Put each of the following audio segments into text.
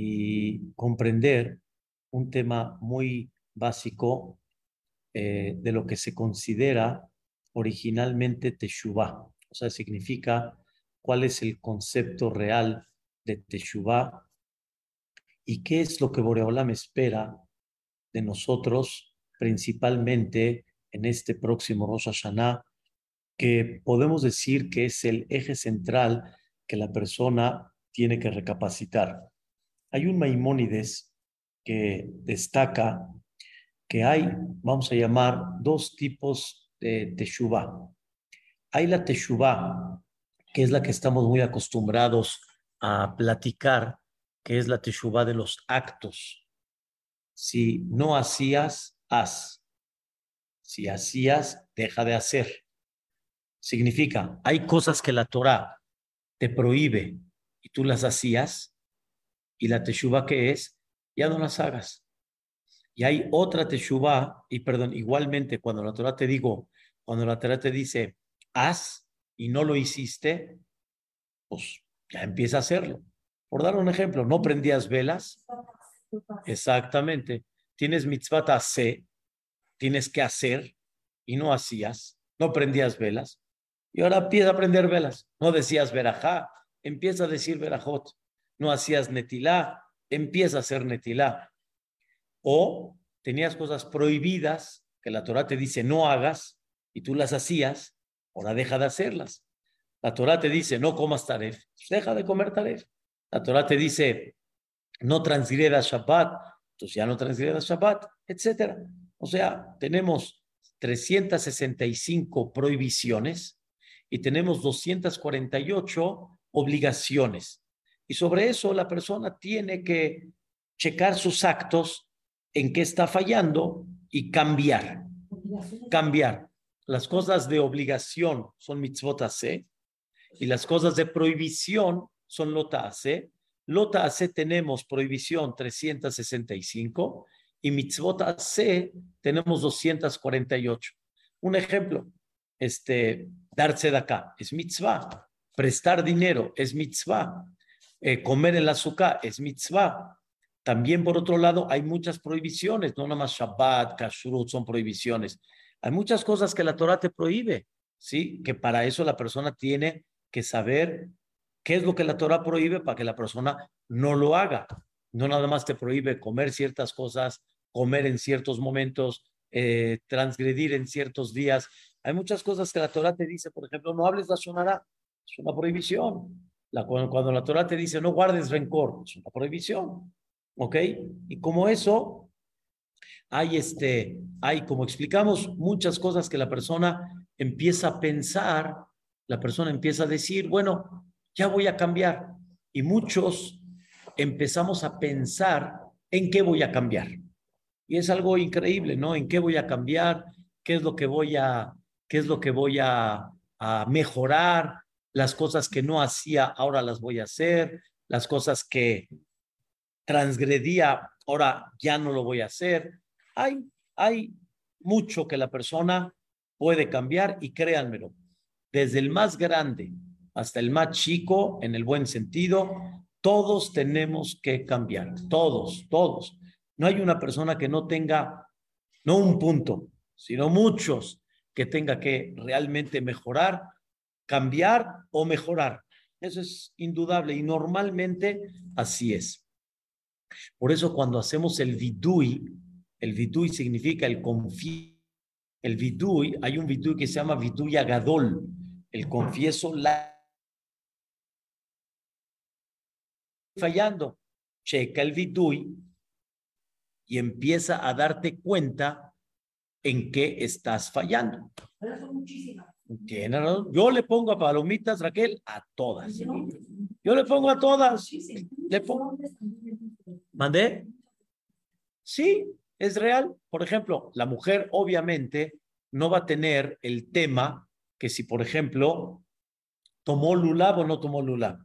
y comprender un tema muy básico eh, de lo que se considera originalmente Teshuvah. O sea, significa cuál es el concepto real de Teshuvah y qué es lo que Boreolam espera de nosotros, principalmente en este próximo Rosh que podemos decir que es el eje central que la persona tiene que recapacitar. Hay un Maimónides que destaca que hay, vamos a llamar, dos tipos de Teshuvah. Hay la Teshuvah, que es la que estamos muy acostumbrados a platicar, que es la Teshuvah de los actos. Si no hacías, haz. Si hacías, deja de hacer. Significa, hay cosas que la Torah te prohíbe y tú las hacías, y la Teshuvah que es, ya no las hagas. Y hay otra Teshuvah, y perdón, igualmente cuando la Torah te digo, cuando la Torah te dice, haz y no lo hiciste, pues ya empieza a hacerlo. Por dar un ejemplo, no prendías velas. Exactamente. Tienes mitzvah hacer, tienes que hacer y no hacías. No prendías velas. Y ahora empieza a prender velas. No decías verajá, empieza a decir verajot. No hacías netilá, empieza a hacer netilá. O tenías cosas prohibidas que la Torah te dice no hagas y tú las hacías, ahora deja de hacerlas. La Torah te dice no comas taref, pues deja de comer taref. La Torah te dice no transgredas Shabbat, entonces ya no transgredas Shabbat, etc. O sea, tenemos 365 prohibiciones y tenemos 248 obligaciones. Y sobre eso la persona tiene que checar sus actos, en qué está fallando y cambiar. Cambiar. Las cosas de obligación son mitzvot hace y las cosas de prohibición son lota hace. Lota hace tenemos prohibición 365 y mitzvot hace tenemos 248. Un ejemplo, este, darse de acá es mitzvah, prestar dinero es mitzvah, eh, comer el azúcar es mitzvah. También, por otro lado, hay muchas prohibiciones, no nada más Shabbat, Kashrut son prohibiciones. Hay muchas cosas que la Torah te prohíbe, ¿sí? Que para eso la persona tiene que saber qué es lo que la Torah prohíbe para que la persona no lo haga. No nada más te prohíbe comer ciertas cosas, comer en ciertos momentos, eh, transgredir en ciertos días. Hay muchas cosas que la Torah te dice, por ejemplo, no hables la sonará, es una prohibición. La, cuando la Torah te dice no guardes rencor, es una prohibición. ¿Ok? Y como eso, hay este, hay, como explicamos, muchas cosas que la persona empieza a pensar, la persona empieza a decir, bueno, ya voy a cambiar. Y muchos empezamos a pensar en qué voy a cambiar. Y es algo increíble, ¿no? ¿En qué voy a cambiar? ¿Qué es lo que voy a, qué es lo que voy a, a mejorar? Las cosas que no hacía, ahora las voy a hacer, las cosas que transgredía, ahora ya no lo voy a hacer. Hay, hay mucho que la persona puede cambiar y créanmelo, desde el más grande hasta el más chico, en el buen sentido, todos tenemos que cambiar, todos, todos. No hay una persona que no tenga, no un punto, sino muchos que tenga que realmente mejorar cambiar o mejorar. Eso es indudable y normalmente así es. Por eso cuando hacemos el vidui, el vidui significa el confieso. El vidui, hay un vidui que se llama vidui agadol, el confieso la fallando. Checa el vidui y empieza a darte cuenta en qué estás fallando. Tiene Yo le pongo a palomitas, Raquel, a todas. Yo le pongo a todas. Le pongo. ¿Mandé? Sí, es real. Por ejemplo, la mujer obviamente no va a tener el tema que si, por ejemplo, tomó lulab o no tomó lulab.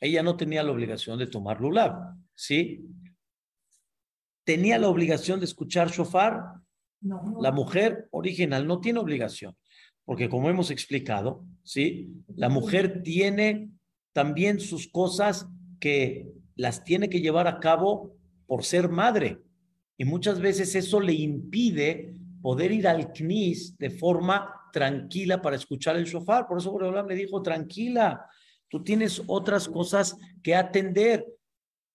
Ella no tenía la obligación de tomar lulab, ¿sí? ¿Tenía la obligación de escuchar shofar? La mujer original no tiene obligación porque como hemos explicado, ¿sí? La mujer tiene también sus cosas que las tiene que llevar a cabo por ser madre. Y muchas veces eso le impide poder ir al CNIS de forma tranquila para escuchar el shofar. Por eso Boreolam le dijo, tranquila, tú tienes otras cosas que atender.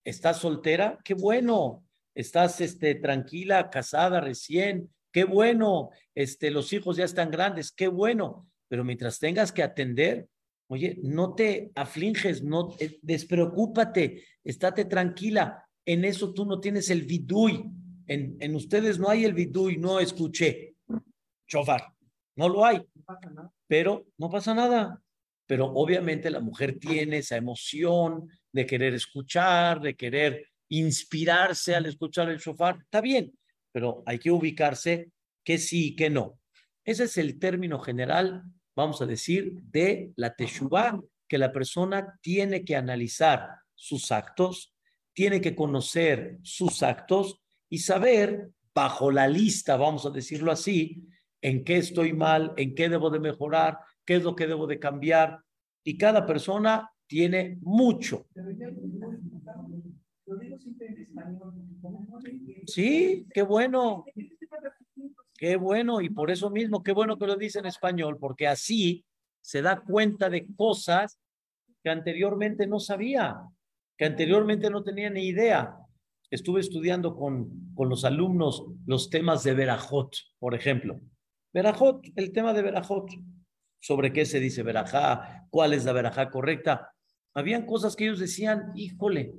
¿Estás soltera? Qué bueno. ¿Estás este, tranquila, casada recién? Qué bueno. Este, los hijos ya están grandes. Qué bueno. Pero mientras tengas que atender, oye, no te aflinges, no eh, despreocúpate, estate tranquila. En eso tú no tienes el vidui. En, en ustedes no hay el vidui, no escuché. Shofar. No lo hay. Pero no pasa nada. Pero obviamente la mujer tiene esa emoción de querer escuchar, de querer inspirarse al escuchar el shofar. Está bien, pero hay que ubicarse que sí y que no. Ese es el término general, vamos a decir, de la teshuvah, que la persona tiene que analizar sus actos, tiene que conocer sus actos y saber, bajo la lista, vamos a decirlo así, en qué estoy mal, en qué debo de mejorar, qué es lo que debo de cambiar. Y cada persona tiene mucho. Sí, qué bueno. Qué bueno, y por eso mismo, qué bueno que lo dice en español, porque así se da cuenta de cosas que anteriormente no sabía, que anteriormente no tenía ni idea. Estuve estudiando con, con los alumnos los temas de Verajot, por ejemplo. Verajot, el tema de Verajot. ¿Sobre qué se dice Verajá? ¿Cuál es la Verajá correcta? Habían cosas que ellos decían, híjole,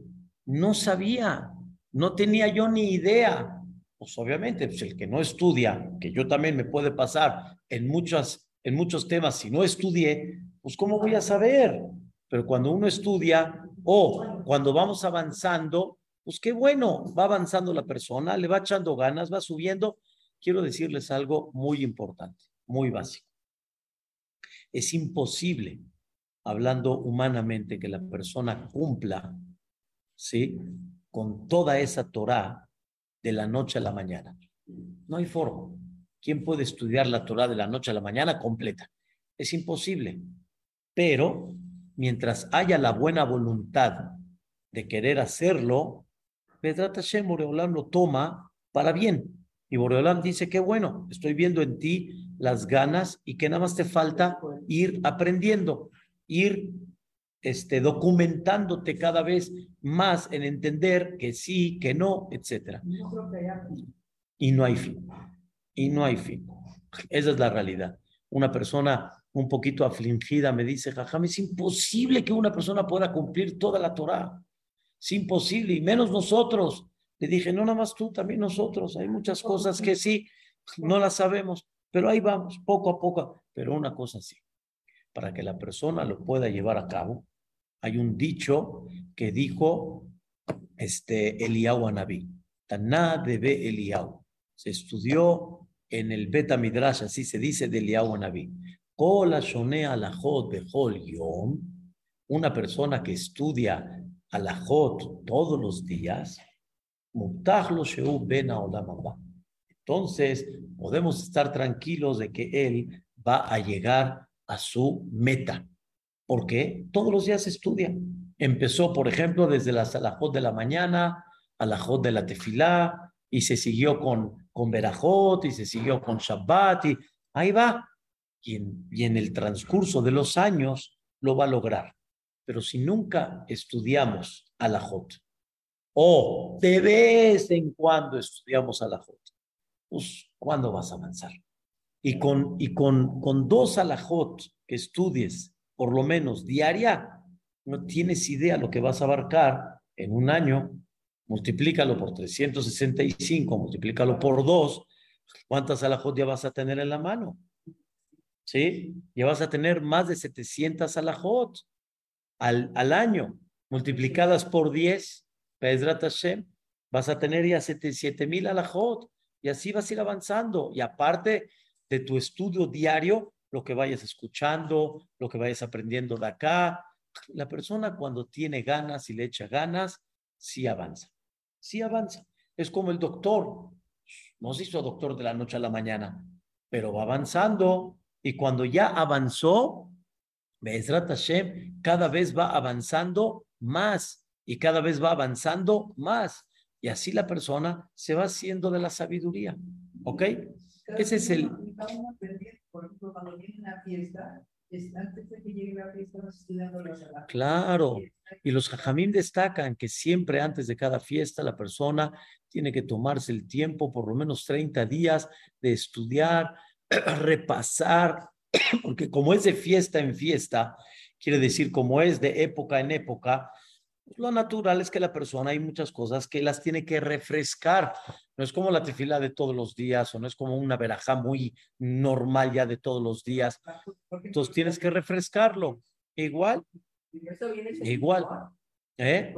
no sabía, no tenía yo ni idea. Pues obviamente, pues el que no estudia, que yo también me puede pasar en, muchas, en muchos temas, si no estudié, pues ¿cómo voy a saber? Pero cuando uno estudia o cuando vamos avanzando, pues qué bueno, va avanzando la persona, le va echando ganas, va subiendo quiero decirles algo muy importante, muy básico. Es imposible, hablando humanamente, que la persona cumpla, ¿sí? Con toda esa Torah de la noche a la mañana. No hay forma. ¿Quién puede estudiar la Torah de la noche a la mañana completa? Es imposible. Pero mientras haya la buena voluntad de querer hacerlo, Pedrat Hashem lo toma para bien. Y Boreolam dice, qué bueno, estoy viendo en ti las ganas y que nada más te falta ir aprendiendo, ir este, documentándote cada vez más en entender que sí, que no, etc. Y no hay fin. Y no hay fin. Esa es la realidad. Una persona un poquito afligida me dice, Jajam, es imposible que una persona pueda cumplir toda la Torah. Es imposible, y menos nosotros. Le dije, no nada más tú, también nosotros. Hay muchas cosas que sí, no las sabemos, pero ahí vamos, poco a poco. Pero una cosa sí, para que la persona lo pueda llevar a cabo, hay un dicho que dijo este Eliyahu Anabí, Taná debe Eliyahu. Se estudió en el Beta Midrash, así se dice de Eliyahu Anabí. Yom, una persona que estudia alajot todos los días, entonces, podemos estar tranquilos de que él va a llegar a su meta. Porque Todos los días estudia. Empezó, por ejemplo, desde la salajot de la mañana a la jot de la tefilá, y se siguió con, con Berajot, y se siguió con Shabbat, y ahí va. Y en, el transcurso de los años lo va a lograr. Pero si nunca estudiamos a la jot, o de vez en cuando estudiamos alajot, pues ¿cuándo vas a avanzar? Y con, y con, con dos alajot que estudies, por lo menos diaria, no tienes idea lo que vas a abarcar en un año. Multiplícalo por 365, multiplícalo por dos. ¿Cuántas alajot ya vas a tener en la mano? ¿Sí? Ya vas a tener más de 700 alajot al, año, multiplicadas por 10 vas a tener ya 7 mil alajot y así vas a ir avanzando. Y aparte de tu estudio diario, lo que vayas escuchando, lo que vayas aprendiendo de acá, la persona cuando tiene ganas y le echa ganas, sí avanza, sí avanza. Es como el doctor, no se hizo doctor de la noche a la mañana, pero va avanzando y cuando ya avanzó, Bezrat Hashem cada vez va avanzando más y cada vez va avanzando más. Y así la persona se va haciendo de la sabiduría. ¿Ok? Ese es el... Claro, y los jajamín destacan que siempre antes de cada fiesta la persona tiene que tomarse el tiempo, por lo menos 30 días, de estudiar, repasar, porque como es de fiesta en fiesta, quiere decir como es de época en época, lo natural es que la persona hay muchas cosas que las tiene que refrescar. No es como la tefila de todos los días o no es como una verajá muy normal ya de todos los días. Entonces tienes que refrescarlo. Igual. Igual. ¿Eh?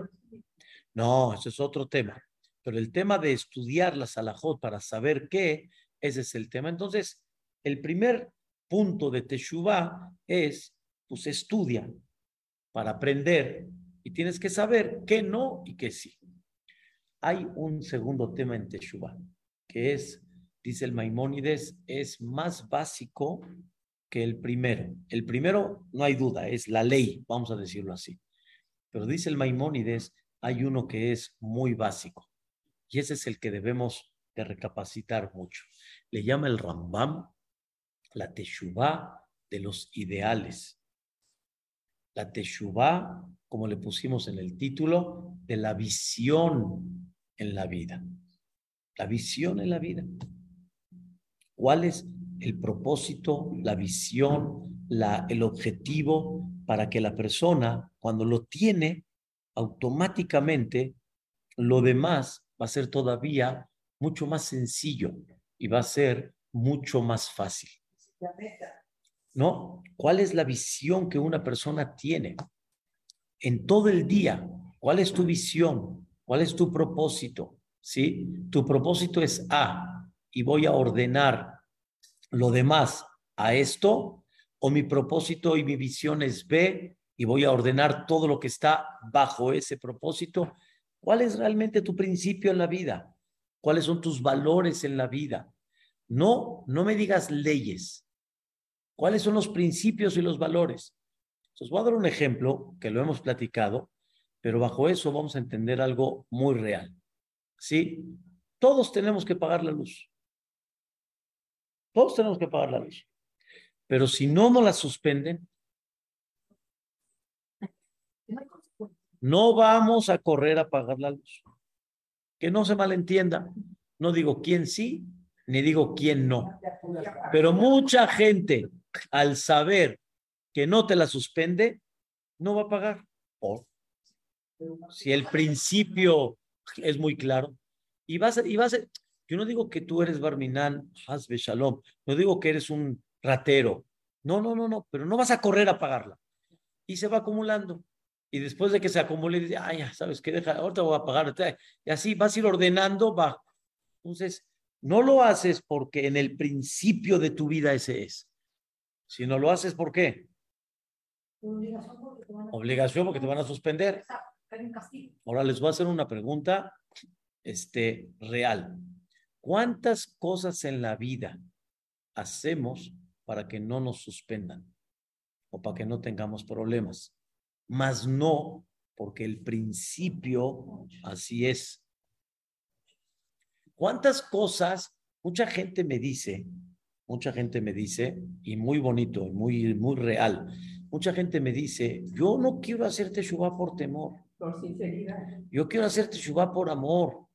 No, ese es otro tema. Pero el tema de estudiar la salahot para saber qué, ese es el tema. Entonces, el primer punto de Teshuvah es, pues estudia para aprender y tienes que saber qué no y qué sí. Hay un segundo tema en Teshuvah, que es, dice el Maimónides, es más básico que el primero. El primero, no hay duda, es la ley, vamos a decirlo así. Pero dice el Maimónides, hay uno que es muy básico. Y ese es el que debemos de recapacitar mucho. Le llama el Rambam la Teshuvah de los ideales. La Teshuvah como le pusimos en el título, de la visión en la vida. La visión en la vida. ¿Cuál es el propósito, la visión, la, el objetivo para que la persona, cuando lo tiene, automáticamente lo demás va a ser todavía mucho más sencillo y va a ser mucho más fácil. ¿No? ¿Cuál es la visión que una persona tiene? en todo el día, ¿cuál es tu visión? ¿Cuál es tu propósito? ¿Sí? Tu propósito es A y voy a ordenar lo demás a esto, o mi propósito y mi visión es B y voy a ordenar todo lo que está bajo ese propósito. ¿Cuál es realmente tu principio en la vida? ¿Cuáles son tus valores en la vida? No, no me digas leyes. ¿Cuáles son los principios y los valores? Entonces, voy a dar un ejemplo que lo hemos platicado, pero bajo eso vamos a entender algo muy real. ¿Sí? Todos tenemos que pagar la luz. Todos tenemos que pagar la luz. Pero si no nos la suspenden, no vamos a correr a pagar la luz. Que no se malentienda. No digo quién sí, ni digo quién no. Pero mucha gente, al saber que no te la suspende, no va a pagar. O si el principio es muy claro, y vas a, y vas yo no digo que tú eres Barminan, Hasbe Shalom, no digo que eres un ratero, no, no, no, no, pero no vas a correr a pagarla. Y se va acumulando. Y después de que se acumule, dice, ay, ya sabes qué, deja, ahorita voy a pagar. Y así vas a ir ordenando, va. Entonces, no lo haces porque en el principio de tu vida ese es, sino lo haces ¿por qué? Obligación porque te van a suspender. Ahora les voy a hacer una pregunta este, real. ¿Cuántas cosas en la vida hacemos para que no nos suspendan o para que no tengamos problemas? Más no porque el principio así es. ¿Cuántas cosas? Mucha gente me dice, mucha gente me dice, y muy bonito, muy, muy real Mucha gente me dice, yo no quiero hacerte Teshuvah por temor. Por sinceridad. Yo quiero hacerte Teshuvah por amor.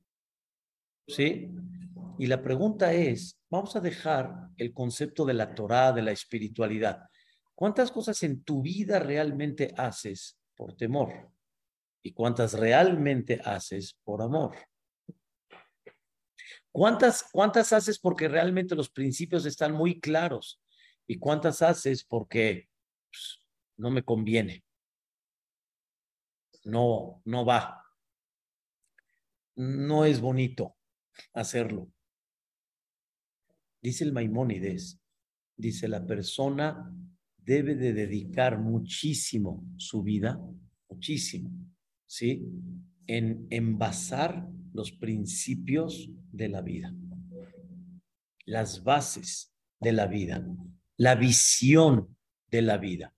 ¿Sí? Y la pregunta es, vamos a dejar el concepto de la Torah, de la espiritualidad. ¿Cuántas cosas en tu vida realmente haces por temor? ¿Y cuántas realmente haces por amor? ¿Cuántas, cuántas haces porque realmente los principios están muy claros? ¿Y cuántas haces porque pues, no me conviene. No, no va. No es bonito hacerlo. Dice el Maimónides, dice la persona debe de dedicar muchísimo su vida, muchísimo, ¿sí? En envasar los principios de la vida, las bases de la vida, la visión de la vida.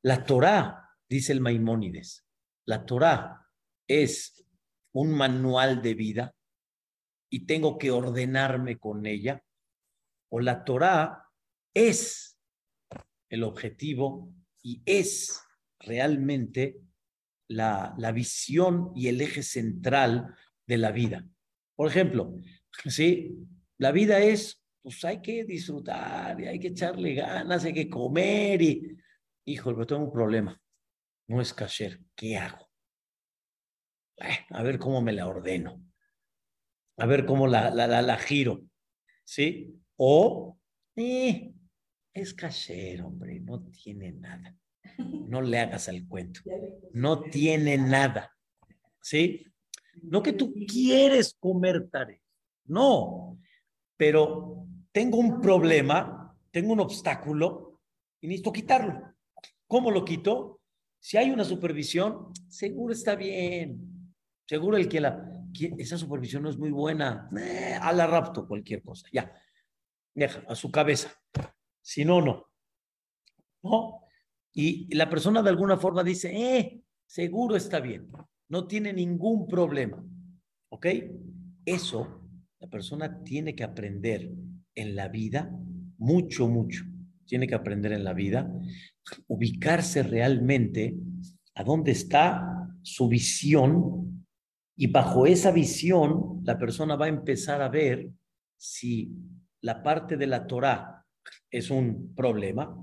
La Torá, dice el Maimónides, la Torá es un manual de vida y tengo que ordenarme con ella, o la Torah es el objetivo y es realmente la, la visión y el eje central de la vida. Por ejemplo, ¿sí? la vida es, pues hay que disfrutar y hay que echarle ganas, hay que comer y, híjole, pero tengo un problema, no es cacher, ¿qué hago? a ver cómo me la ordeno, a ver cómo la, la, la, giro, ¿sí? O, eh, es cacher, hombre, no tiene nada. No le hagas al cuento. No tiene nada. ¿Sí? No que tú quieres comer tare. No. Pero tengo un problema, tengo un obstáculo y necesito quitarlo. ¿Cómo lo quito? Si hay una supervisión, seguro está bien. Seguro el que la... Esa supervisión no es muy buena. Eh, a la rapto, cualquier cosa. Ya. Deja, a su cabeza. Si no, no. No. Y la persona de alguna forma dice, eh, seguro está bien, no tiene ningún problema. ¿Ok? Eso la persona tiene que aprender en la vida mucho, mucho. Tiene que aprender en la vida, ubicarse realmente a dónde está su visión y bajo esa visión la persona va a empezar a ver si la parte de la Torah es un problema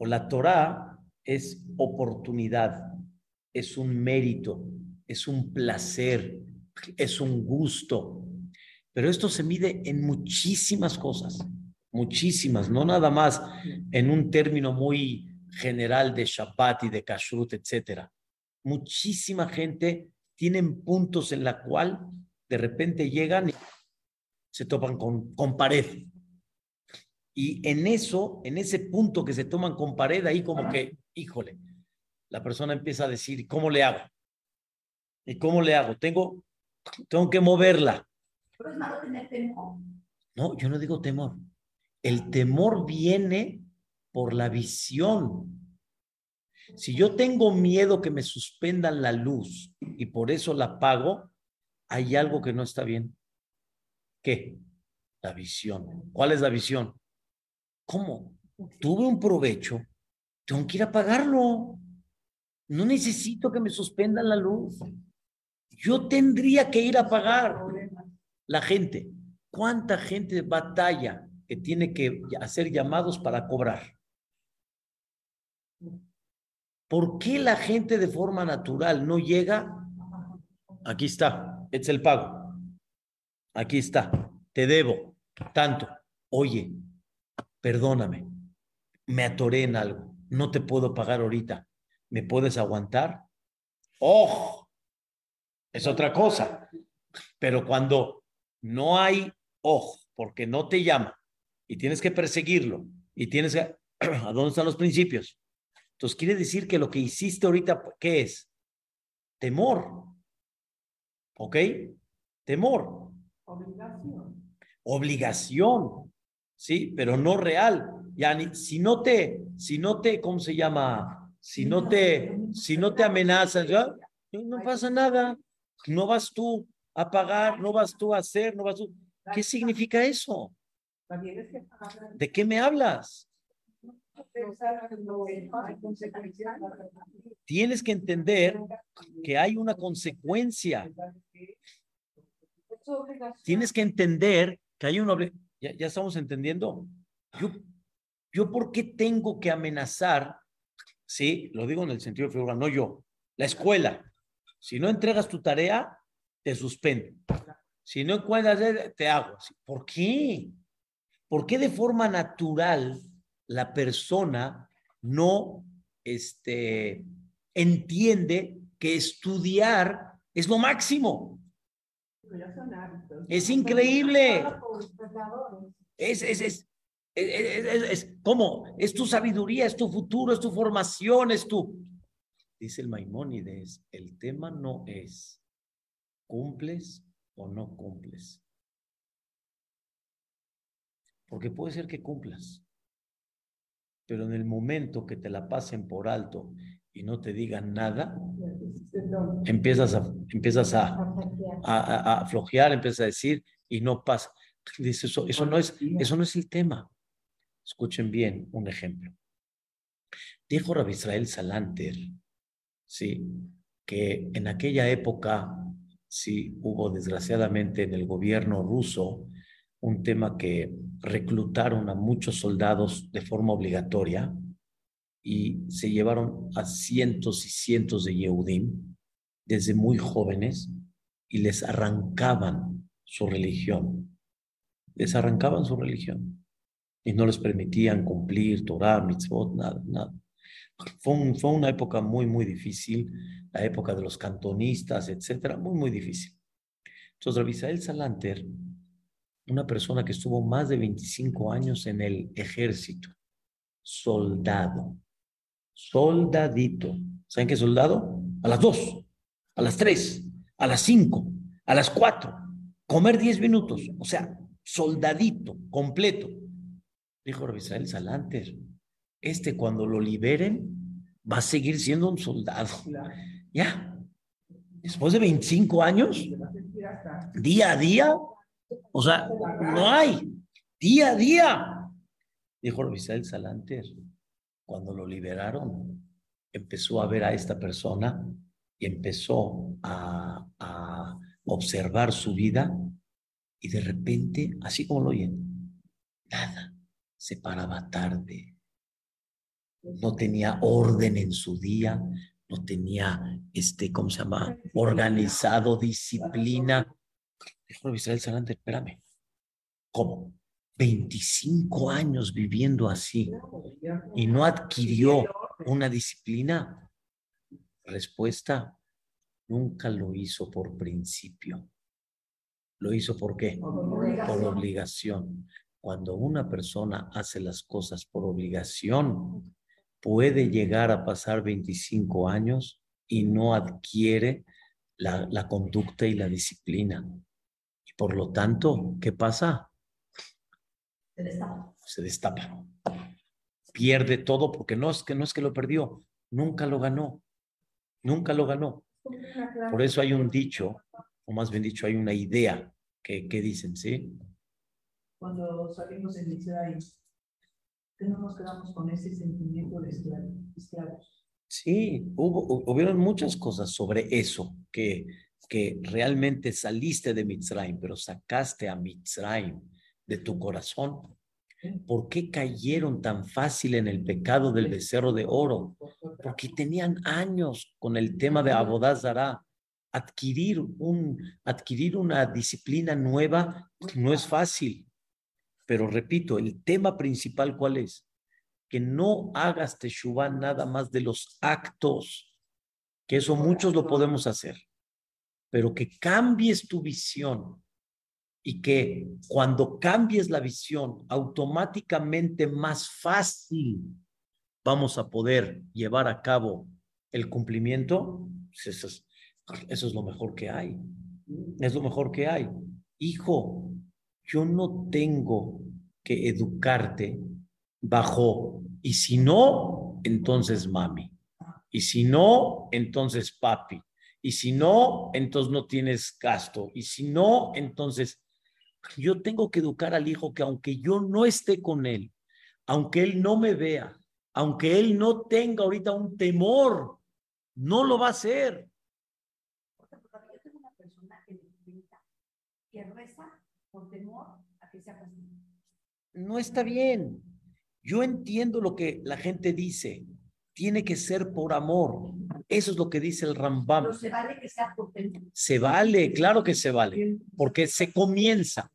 o la Torah es oportunidad, es un mérito, es un placer, es un gusto. Pero esto se mide en muchísimas cosas, muchísimas, no nada más en un término muy general de Shabbat y de Kashrut, etcétera. Muchísima gente tienen puntos en la cual de repente llegan y se topan con, con pared. Y en eso, en ese punto que se toman con pared, ahí como que, híjole, la persona empieza a decir, ¿cómo le hago? ¿Y cómo le hago? Tengo, tengo que moverla. Pero es malo tener temor. No, yo no digo temor. El temor viene por la visión. Si yo tengo miedo que me suspendan la luz y por eso la apago, hay algo que no está bien. ¿Qué? La visión. ¿Cuál es la visión? ¿Cómo? Tuve un provecho, tengo que ir a pagarlo. No necesito que me suspendan la luz. Yo tendría que ir a pagar. La gente, ¿cuánta gente batalla que tiene que hacer llamados para cobrar? ¿Por qué la gente de forma natural no llega? Aquí está, es el pago. Aquí está, te debo tanto. Oye, perdóname, me atoré en algo, no te puedo pagar ahorita, ¿me puedes aguantar? ¡Oh! Es otra cosa. Pero cuando no hay ojo, porque no te llama y tienes que perseguirlo y tienes que... ¿A dónde están los principios? Entonces quiere decir que lo que hiciste ahorita, ¿qué es? Temor. ¿Ok? Temor. Obligación. Obligación. ¿Sí? Pero no real. Ya ni, si no te, si no te, ¿cómo se llama? Si no te, si no te amenazas, ¿ya? no pasa nada. No vas tú a pagar, no vas tú a hacer, no vas tú. ¿Qué significa eso? ¿De qué me hablas? Tienes que entender que hay una consecuencia. Tienes que entender que hay una ¿Ya, ya estamos entendiendo? Yo, yo, ¿por qué tengo que amenazar? Sí, lo digo en el sentido de figura, no yo, la escuela. Si no entregas tu tarea, te suspendo. Si no encuentras, te hago. ¿Por qué? ¿Por qué de forma natural la persona no este, entiende que estudiar es lo máximo? Es increíble. Es, es, es, es, ¿cómo? Es tu sabiduría, es tu futuro, es tu formación, es tu... Dice el Maimónides, el tema no es cumples o no cumples. Porque puede ser que cumplas, pero en el momento que te la pasen por alto y no te digan nada, empiezas a, empiezas a, a, a, flojear, empiezas a decir y no pasa. Dice eso, eso no es, eso no es el tema. Escuchen bien un ejemplo. Dijo Rabbi Israel Salanter, sí, que en aquella época, sí, hubo desgraciadamente en el gobierno ruso un tema que reclutaron a muchos soldados de forma obligatoria y se llevaron a cientos y cientos de Yehudim desde muy jóvenes y les arrancaban su religión. Les arrancaban su religión y no les permitían cumplir Torah, mitzvot, nada, nada. Fue, fue una época muy, muy difícil, la época de los cantonistas, etcétera, muy, muy difícil. Entonces, Rabisael Salanter, una persona que estuvo más de 25 años en el ejército, soldado, soldadito. ¿Saben qué soldado? A las dos, a las tres, a las cinco, a las cuatro, comer diez minutos, o sea, soldadito, completo. Dijo Israel Salanter, este cuando lo liberen va a seguir siendo un soldado. Ya, después de 25 años, día a día, o sea, no hay, día a día. Dijo Israel Salanter, cuando lo liberaron, empezó a ver a esta persona y empezó a, observar su vida y de repente, así como lo oyen, nada, se paraba tarde, no tenía orden en su día, no tenía, este, ¿cómo se llama? Organizado, disciplina. Dijo Israel Salante, espérame, ¿cómo? 25 años viviendo así y no adquirió una disciplina? Respuesta, nunca lo hizo por principio. ¿Lo hizo por qué? Por obligación. Cuando una persona hace las cosas por obligación, puede llegar a pasar 25 años y no adquiere la, la conducta y la disciplina. Y por lo tanto, ¿qué pasa? Se destapa. Pierde todo porque no es que no es que lo perdió, nunca lo ganó. Nunca lo ganó. Por eso hay un dicho, o más bien dicho, hay una idea que, que dicen, ¿sí? Cuando salimos en Israel, que no nos quedamos con ese sentimiento de esclavos. Sí, hubo, hubieron muchas cosas sobre eso, que, que realmente saliste de Mitzrayim, pero sacaste a Mitzrayim de tu corazón. ¿Por qué cayeron tan fácil en el pecado del becerro de oro? Porque tenían años con el tema de Abodazara. Adquirir, un, adquirir una disciplina nueva no es fácil. Pero repito, el tema principal, ¿cuál es? Que no hagas teshuva nada más de los actos, que eso muchos lo podemos hacer, pero que cambies tu visión y que cuando cambies la visión, automáticamente más fácil vamos a poder llevar a cabo el cumplimiento, pues eso es, eso es lo mejor que hay. Es lo mejor que hay. Hijo, yo no tengo que educarte bajo, y si no, entonces mami. Y si no, entonces papi. Y si no, entonces no tienes gasto. Y si no, entonces yo tengo que educar al hijo que aunque yo no esté con él, aunque él no me vea, aunque él no tenga ahorita un temor, no lo va a hacer. Porque yo tengo una persona que que reza por temor a que sea No está bien. Yo entiendo lo que la gente dice. Tiene que ser por amor. Eso es lo que dice el Rambam. Pero se vale que sea por Se vale, claro que se vale, porque se comienza,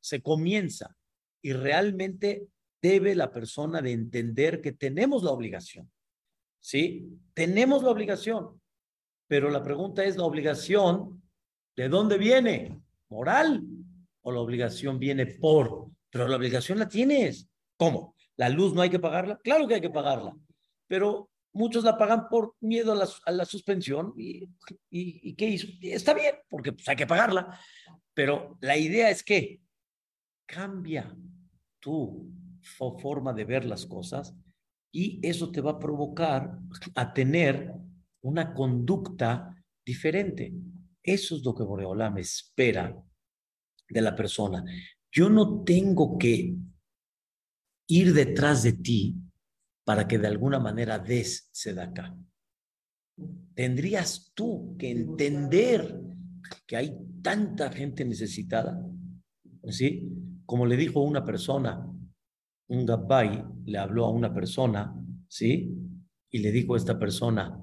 se comienza y realmente debe la persona de entender que tenemos la obligación. ¿Sí? Tenemos la obligación, pero la pregunta es, ¿la obligación de dónde viene? ¿Moral? ¿O la obligación viene por? Pero la obligación la tienes. ¿Cómo? ¿La luz no hay que pagarla? Claro que hay que pagarla, pero muchos la pagan por miedo a la, suspensión y, y, ¿qué hizo? está bien, porque pues, hay que pagarla, pero la idea es que cambia tu forma de ver las cosas y eso te va a provocar a tener una conducta diferente. Eso es lo que Boreolam espera de la persona. Yo no tengo que ir detrás de ti para que de alguna manera des acá. Tendrías tú que entender que hay tanta gente necesitada, ¿sí? Como le dijo una persona, un gabbay le habló a una persona, ¿sí? Y le dijo a esta persona,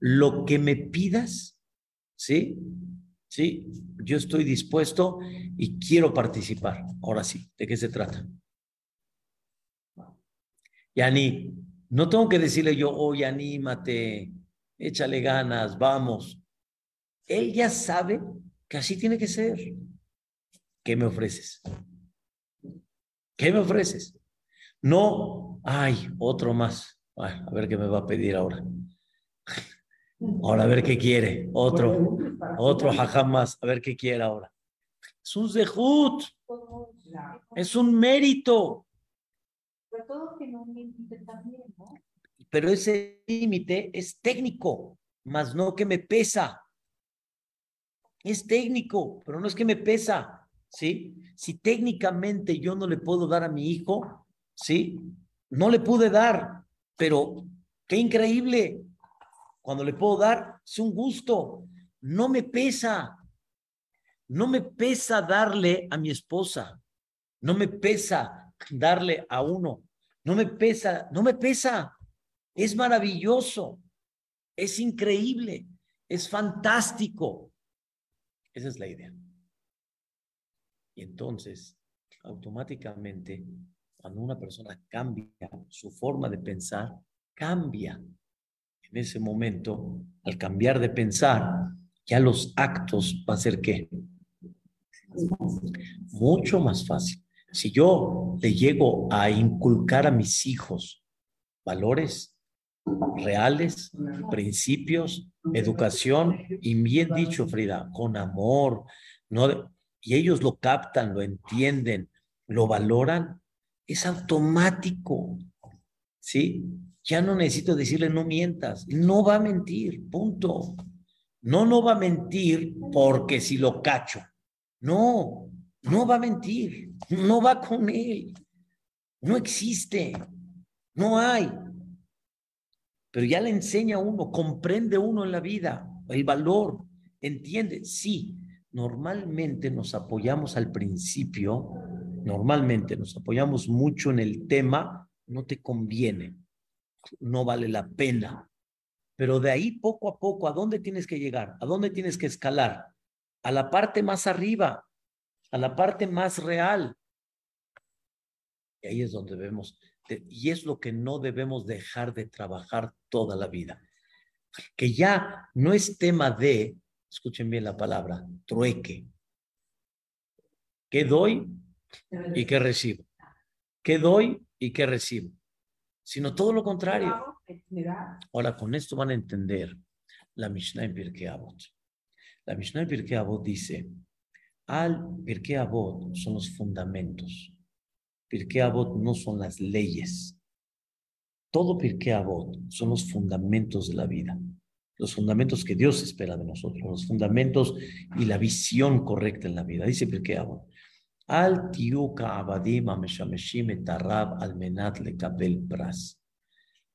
lo que me pidas, ¿sí? Sí, yo estoy dispuesto y quiero participar. Ahora sí, ¿de qué se trata? Yani, no tengo que decirle yo, oye, anímate, échale ganas, vamos. Él ya sabe que así tiene que ser. ¿Qué me ofreces? ¿Qué me ofreces? No, ay, otro más. a ver qué me va a pedir ahora. Ahora a ver qué quiere. Otro, otro jajam más. A ver qué quiere ahora. Es un zehut. Es un mérito. Pero ese límite es técnico, más no que me pesa. Es técnico, pero no es que me pesa. ¿Sí? Si técnicamente yo no le puedo dar a mi hijo, ¿sí? No le pude dar, pero qué increíble. Cuando le puedo dar, es un gusto. No me pesa. No me pesa darle a mi esposa. No me pesa darle a uno. No me pesa, no me pesa. Es maravilloso. Es increíble. Es fantástico. Esa es la idea. Y entonces, automáticamente, cuando una persona cambia su forma de pensar, cambia en ese momento, al cambiar de pensar, ya los actos va a ser qué? Mucho más fácil. Si yo le llego a inculcar a mis hijos valores reales, principios, educación, y bien dicho, Frida, con amor, y ellos lo captan, lo entienden, lo valoran, es automático, ¿sí? Ya no necesito decirle no mientas, no va a mentir, punto. No, no va a mentir porque si lo cacho. No, no va a mentir, no va con él. No existe, no hay. Pero ya le enseña uno, comprende uno en la vida el valor, entiende. Sí, normalmente nos apoyamos al principio, normalmente nos apoyamos mucho en el tema, no te conviene no vale la pena. Pero de ahí poco a poco, ¿a dónde tienes que llegar? ¿A dónde tienes que escalar? A la parte más arriba, a la parte más real. Y ahí es donde vemos, y es lo que no debemos dejar de trabajar toda la vida. Que ya no es tema de, escuchen bien la palabra, trueque. ¿Qué doy y qué recibo? ¿Qué doy y qué recibo? sino todo lo contrario. Ahora, con esto van a entender la Mishnah en Pirkei. La Mishnah en Pirkei Avot dice, al Pirkei Avot son los fundamentos. Pirkei Avot no son las leyes. Todo Pirkei Avot son los fundamentos de la vida. Los fundamentos que Dios espera de nosotros, los fundamentos y la visión correcta en la vida. Dice Pirkei Avot, al tiuka abadim ameshameshim etarab almenat lekabel pras.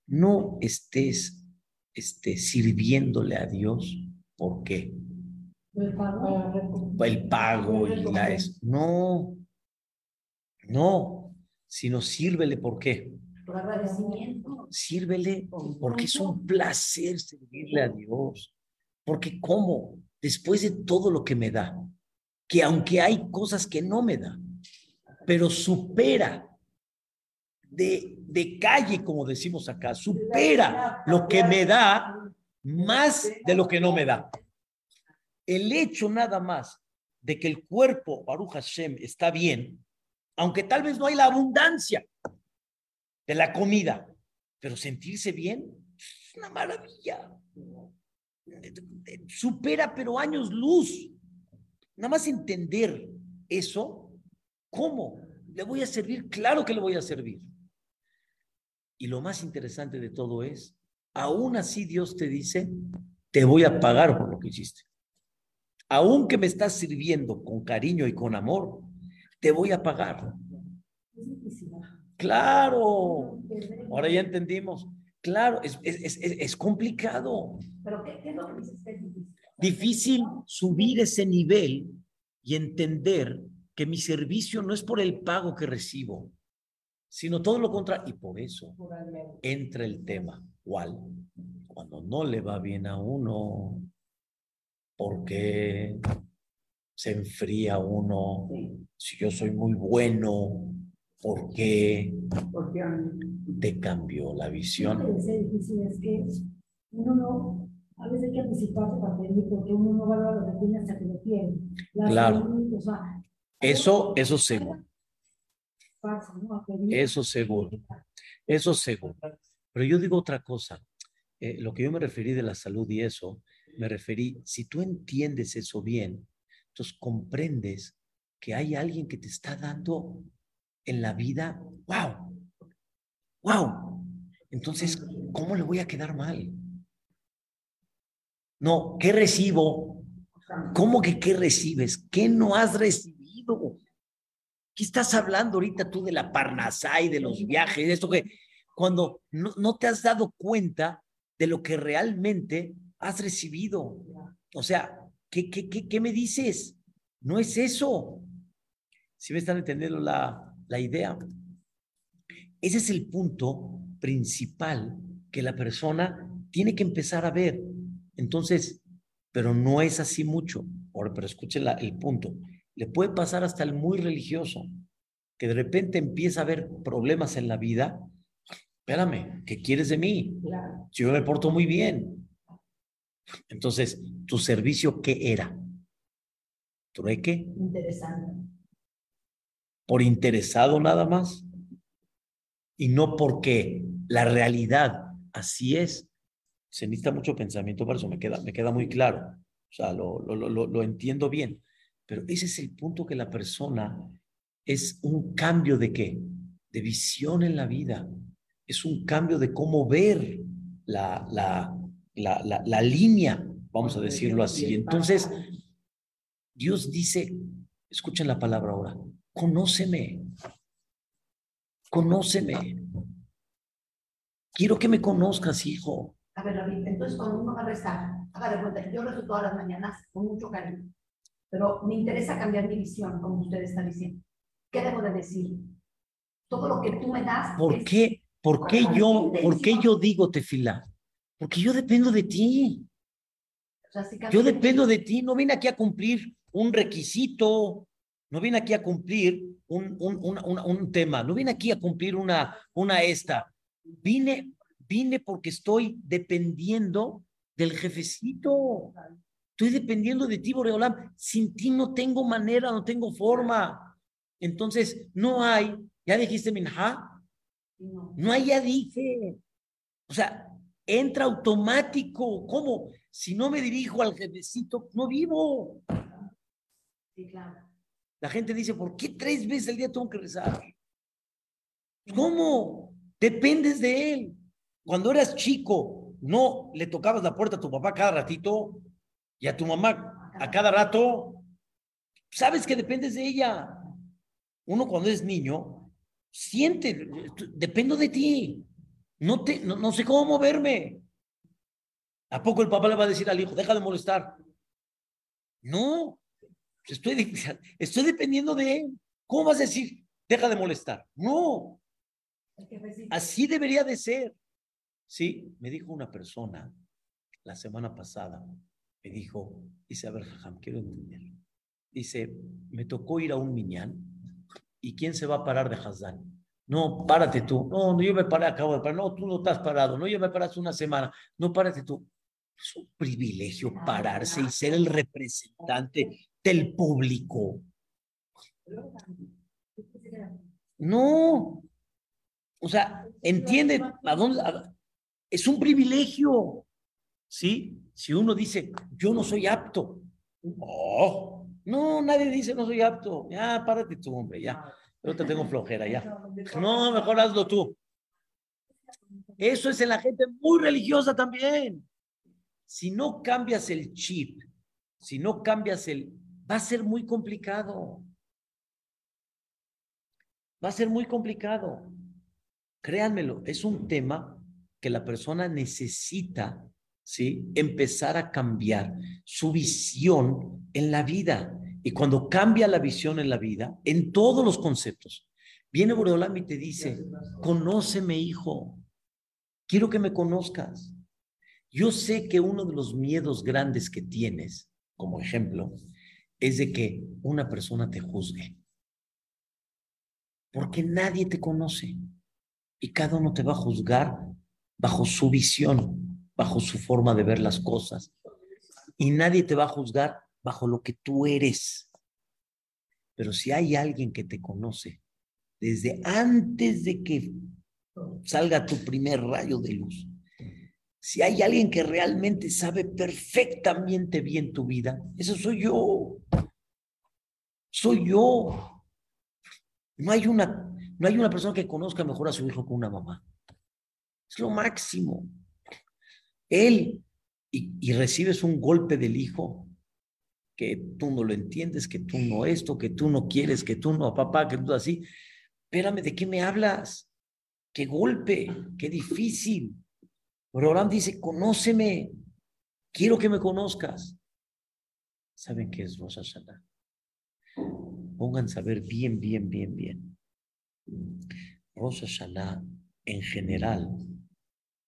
No estés este, sirviéndole a Dios. ¿Por qué? El pago, el pago y la es. No, no, sino sírvele. ¿Por qué? Por agradecimiento. Sírvele porque es un placer servirle a Dios. Porque ¿cómo? Después de todo lo que me da, que aunque hay cosas que no me da, pero supera de, de calle, como decimos acá, supera lo que me da más de lo que no me da. El hecho nada más de que el cuerpo, Baruch Hashem, está bien, aunque tal vez no hay la abundancia de la comida, pero sentirse bien es una maravilla. Supera, pero años luz Nada más entender eso, ¿cómo? ¿Le voy a servir? Claro que le voy a servir. Y lo más interesante de todo es, aún así Dios te dice, te voy a pagar por lo que hiciste. Aunque me estás sirviendo con cariño y con amor, te voy a pagar. Claro, ahora ya entendimos. Claro, es, es, es, es complicado. ¿Pero qué, es lo que dices difícil? Difícil subir ese nivel y entender que mi servicio no es por el pago que recibo, sino todo lo contrario. Y por eso entra el tema. ¿Cuál? Cuando no le va bien a uno, porque se enfría uno. Sí, Si yo soy muy bueno, ¿por qué porque te cambió la Lo visión? que ser difícil es que uno no, a veces hay que anticiparse para pedir porque uno no valora lo que tiene hasta que lo tiene. La Claro. salud, o sea, Eso, eso seguro, eso seguro, eso seguro. Pero yo digo otra cosa. Eh, lo que yo me referí de la salud y eso, me referí, si tú entiendes eso bien, entonces comprendes que hay alguien que te está dando en la vida, wow, wow. Entonces, ¿cómo le voy a quedar mal? No, ¿qué recibo? ¿Cómo que qué recibes? ¿Qué no has recibido? ¿Qué estás hablando ahorita tú de la Parnasá y de los viajes? Esto que cuando no, no te has dado cuenta de lo que realmente has recibido. O sea, ¿qué, qué, qué, qué me dices? No es eso. Si me están entendiendo la, la idea. Ese es el punto principal que la persona tiene que empezar a ver. Entonces, pero no es así mucho. Ahora, pero escuchen la- el punto. Le puede pasar hasta el muy religioso, que de repente empieza a haber problemas en la vida. Espérame, ¿qué quieres de mí? Claro. Si yo me porto muy bien. Entonces, ¿tu servicio qué era? ¿Trueque? Interesante. ¿Por interesado nada más? Y no porque la realidad así es. Se necesita mucho pensamiento para eso, me queda, me queda muy claro. O sea, lo, lo, lo, lo- lo entiendo bien. Pero ese es el punto que la persona es un cambio de qué? De visión en la vida. Es un cambio de cómo ver la, la, la, la, la línea, vamos a decirlo así. Entonces, Dios dice, escuchen la palabra ahora, conóceme, conóceme. Quiero que me conozcas, hijo. A ver, David, entonces cuando uno va a rezar, haga de cuenta, yo rezo todas las mañanas con mucho cariño, pero me interesa cambiar mi visión, como usted está diciendo. ¿Qué debo de decir? Todo lo que tú me das. ¿Por es- qué, por qué yo, por qué yo digo tefilá? Porque yo dependo de ti. Yo dependo de ti. No vine aquí a cumplir un requisito. No vine aquí a cumplir un, un, un, un- tema. No vine aquí a cumplir una, una esta. Vine, vine porque estoy dependiendo del jefecito. Estoy dependiendo de ti, Boreolam. Sin ti no tengo manera, no tengo forma. Entonces, no hay, ya dijiste, Minha, No. no hay, ya dije. O sea, entra automático. ¿Cómo? Si no me dirijo al jefecito, no vivo. Sí, claro. La gente dice, ¿por qué tres veces al día tengo que rezar? ¿Cómo? Dependes de él. Cuando eras chico, no le tocabas la puerta a tu papá cada ratito y a tu mamá a cada rato. Sabes que dependes de ella. Uno cuando es niño, siente, dependo de ti. No, te, no, no sé cómo moverme. ¿A poco el papá le va a decir al hijo, deja de molestar? No, estoy, de- estoy dependiendo de él. ¿Cómo vas a decir, deja de molestar? No, así debería de ser. Sí, me dijo una persona la semana pasada, me dijo, dice, a ver, Jajam, quiero entender. Dice, me tocó ir a un miñán y ¿quién se va a parar de Hazán? No, párate tú. No, no, yo me paré, acabo de parar. No, tú no estás parado. No, yo me paraste una semana. No, párate tú. Es un privilegio pararse y ser el representante del público. No. O sea, entiende a dónde. a- es un privilegio. ¿Sí? Si uno dice, yo no soy apto. Oh, no, nadie dice no soy apto. Ya, párate tú, hombre, ya. Yo te tengo flojera, ya. No, mejor hazlo tú. Eso es en la gente muy religiosa también. Si no cambias el chip, si no cambias el, va a ser muy complicado. Va a ser muy complicado. Créanmelo, es un tema que la persona necesita, ¿sí? Empezar a cambiar su visión en la vida. Y cuando cambia la visión en la vida, en todos los conceptos, viene Boreolam y te dice, conóceme, hijo. Quiero que me conozcas. Yo sé que uno de los miedos grandes que tienes, como ejemplo, es de que una persona te juzgue. Porque nadie te conoce y cada uno te va a juzgar bajo su visión, bajo su forma de ver las cosas. Y nadie te va a juzgar bajo lo que tú eres. Pero si hay alguien que te conoce desde antes de que salga tu primer rayo de luz, si hay alguien que realmente sabe perfectamente bien tu vida, eso soy yo. Soy yo. No hay una, no hay una persona que conozca mejor a su hijo que una mamá. Es lo máximo. Él, y, y recibes un golpe del hijo, que tú no lo entiendes, que tú no esto, que tú no quieres, que tú no, papá, que tú así. Espérame, ¿de qué me hablas? Qué golpe, qué difícil. Abraham dice, conóceme, quiero que me conozcas. ¿Saben qué es Rosh Hashanah? Pónganse a ver bien, bien, bien, bien. Rosh Hashanah, en general,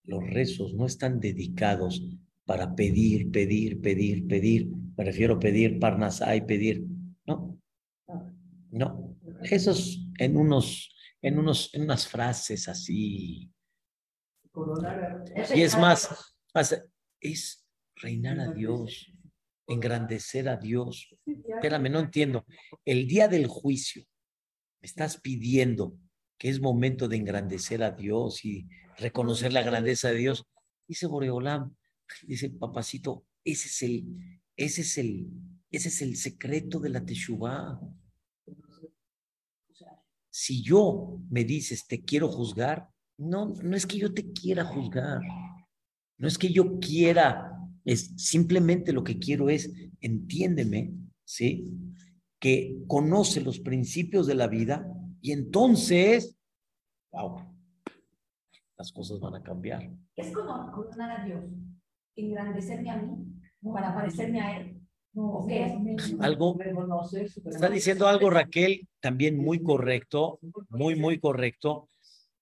los rezos no están dedicados para pedir, pedir, pedir, pedir. Me refiero a pedir parnasá y pedir. No, no. Esos en unos, en unos, en unas frases así y es más, es reinar a Dios, engrandecer a Dios. Espérame, no entiendo. El día del juicio, me estás pidiendo que es momento de engrandecer a Dios y reconocer la grandeza de Dios. Dice Boreolam, dice papacito, ese es el, ese es el, ese es el secreto de la Teshuvah. Si yo me dices, te quiero juzgar, no, no es que yo te quiera juzgar, no es que yo quiera, es simplemente lo que quiero es, entiéndeme, ¿sí? Que conoce los principios de la vida y entonces, wow, las cosas van a cambiar. Es como coronar a Dios, engrandecerme a mí para parecerme a Él. Algo, está diciendo algo Raquel, también muy correcto, muy, muy correcto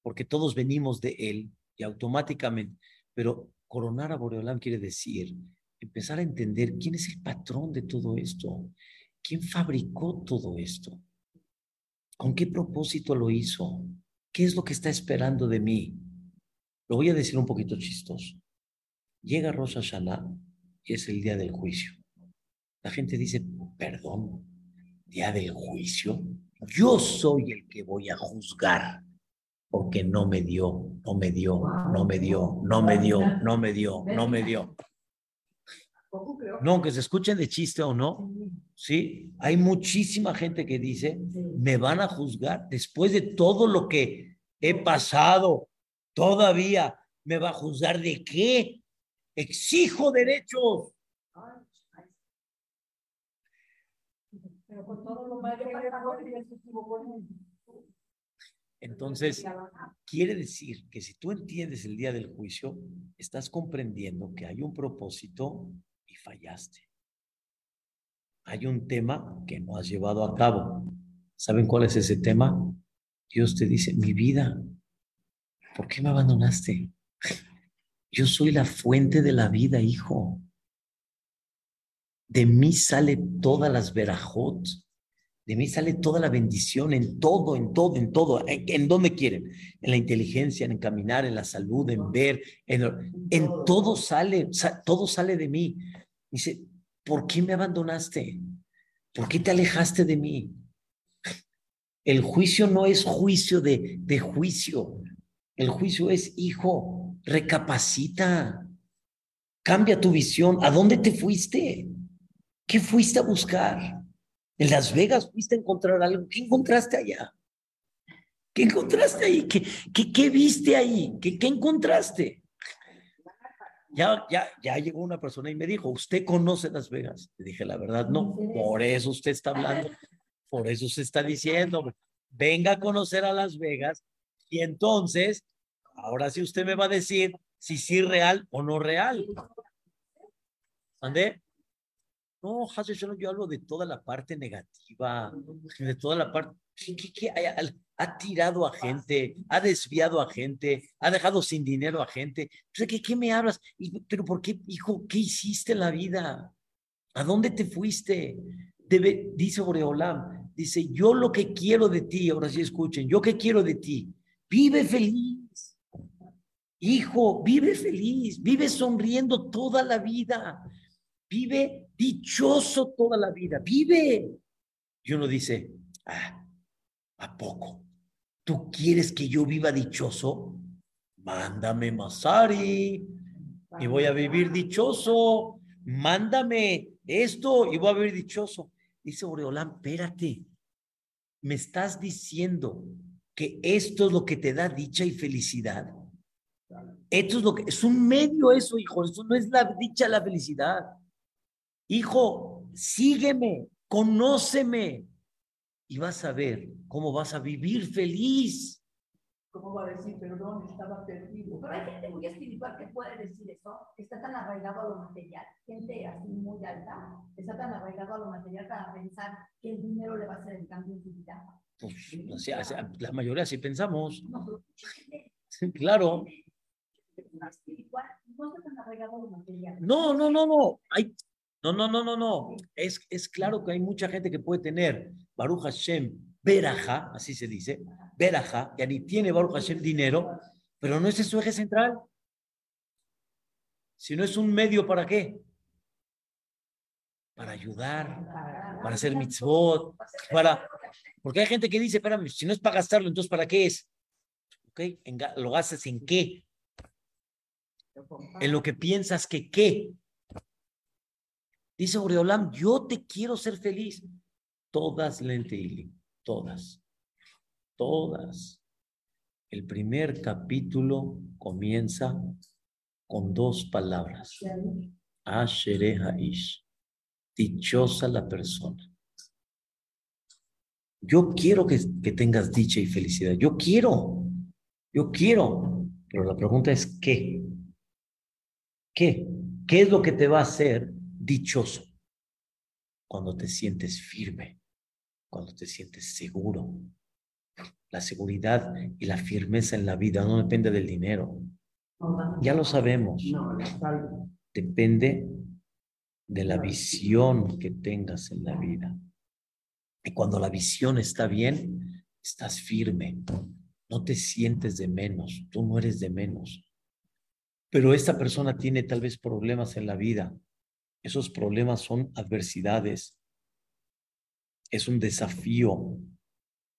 porque todos venimos de Él y automáticamente, pero coronar a Boreolam quiere decir empezar a entender quién es el patrón de todo esto, quién fabricó todo esto, con qué propósito lo hizo, qué es lo que está esperando de mí. Lo voy a decir un poquito chistoso. Llega Rosh Hashanah es el día del juicio. La gente dice, perdón, día del juicio. Yo soy el que voy a juzgar porque no me dio, no me dio, no me dio, no me dio, no me dio, no me dio. No, aunque se escuchen de chiste o no, sí, hay muchísima gente que dice, me van a juzgar después de todo lo que he pasado, todavía me va a juzgar de qué? Exijo derechos. Pero con todo lo mal que entonces, quiere decir que si tú entiendes el día del juicio, estás comprendiendo que hay un propósito y fallaste. Hay un tema que no has llevado a cabo. ¿Saben cuál es ese tema? Dios te dice, mi vida, ¿por qué me abandonaste? Yo soy la fuente de la vida, hijo. De mí sale todas las verajot, de mí sale toda la bendición en todo, en todo, en todo. ¿En, donde quieren? En la inteligencia, en caminar, en la salud, en ver, en, todo sale, todo sale de mí. Dice, ¿por qué me abandonaste? ¿Por qué te alejaste de mí? El juicio no es juicio de, de juicio. El juicio es, hijo, recapacita. Cambia tu visión. ¿A dónde te fuiste? ¿Qué fuiste a buscar? En Las Vegas fuiste a encontrar algo. ¿Qué encontraste allá? ¿Qué encontraste ahí? ¿Qué, qué, qué viste ahí? ¿Qué, ¿Qué encontraste? Ya, ya, ya llegó una persona y me dijo, ¿usted conoce Las Vegas? Le dije, la verdad, no. Por eso usted está hablando, por eso se está diciendo, venga a conocer a Las Vegas y entonces, ahora sí usted me va a decir si sí real o no real. ¿Ande? No, yo hablo de toda la parte negativa, de toda la parte que, ha, tirado a gente, ha desviado a gente, ha dejado sin dinero a gente. ¿qué, me hablas? ¿Pero por qué, hijo, qué hiciste en la vida? ¿A dónde te fuiste? Dice Oreolam, dice, yo lo que quiero de ti, ahora sí escuchen, yo que quiero de ti, vive feliz. Hijo, vive feliz, vive sonriendo toda la vida, vive dichoso toda la vida, vive. Y uno dice, ah, ¿A poco? ¿Tú quieres que yo viva dichoso? Mándame Masari y voy a vivir dichoso. Mándame esto y voy a vivir dichoso. Dice Oreolán, espérate, me estás diciendo que esto es lo que te da dicha y felicidad. Esto es lo que es un medio eso, hijo. Eso no es la dicha, la felicidad. Hijo, sígueme, conóceme, y vas a ver cómo vas a vivir feliz. ¿Cómo va a decir, perdón, estaba perdido? Pero hay gente muy espiritual que puede decir eso, está tan arraigado a lo material, gente así muy alta, está tan arraigado a lo material para pensar que el dinero le va a hacer el cambio en su vida. Pues, la mayoría sí pensamos. No, claro. No, no, no, no. Hay, no, no, no, no, no. Es, es claro que hay mucha gente que puede tener Baruch Hashem Beraja, así se dice, Beraja, ya ni tiene Baruch Hashem dinero, pero no es su eje central. Si no es un medio para qué? Para ayudar, para hacer mitzvot, para... Porque hay gente que dice, espérame, si no es para gastarlo, entonces ¿para qué es? ¿Ok? ¿Lo gastas en qué? En lo que piensas que qué. Dice Aureolam, yo te quiero ser feliz. Todas Lenteilim, todas, todas. El primer capítulo comienza con dos palabras. Ashereha Ish. Dichosa la persona. Yo quiero que, que tengas dicha y felicidad. Yo quiero. Yo quiero. Pero la pregunta es, ¿qué? ¿Qué? ¿Qué es lo que te va a hacer dichoso cuando te sientes firme, cuando te sientes seguro. La seguridad y la firmeza en la vida no depende del dinero. Ya lo sabemos. Depende de la visión que tengas en la vida. Y cuando la visión está bien, estás firme. No te sientes de menos. Tú no eres de menos. Pero esta persona tiene tal vez problemas en la vida esos problemas son adversidades, es un desafío,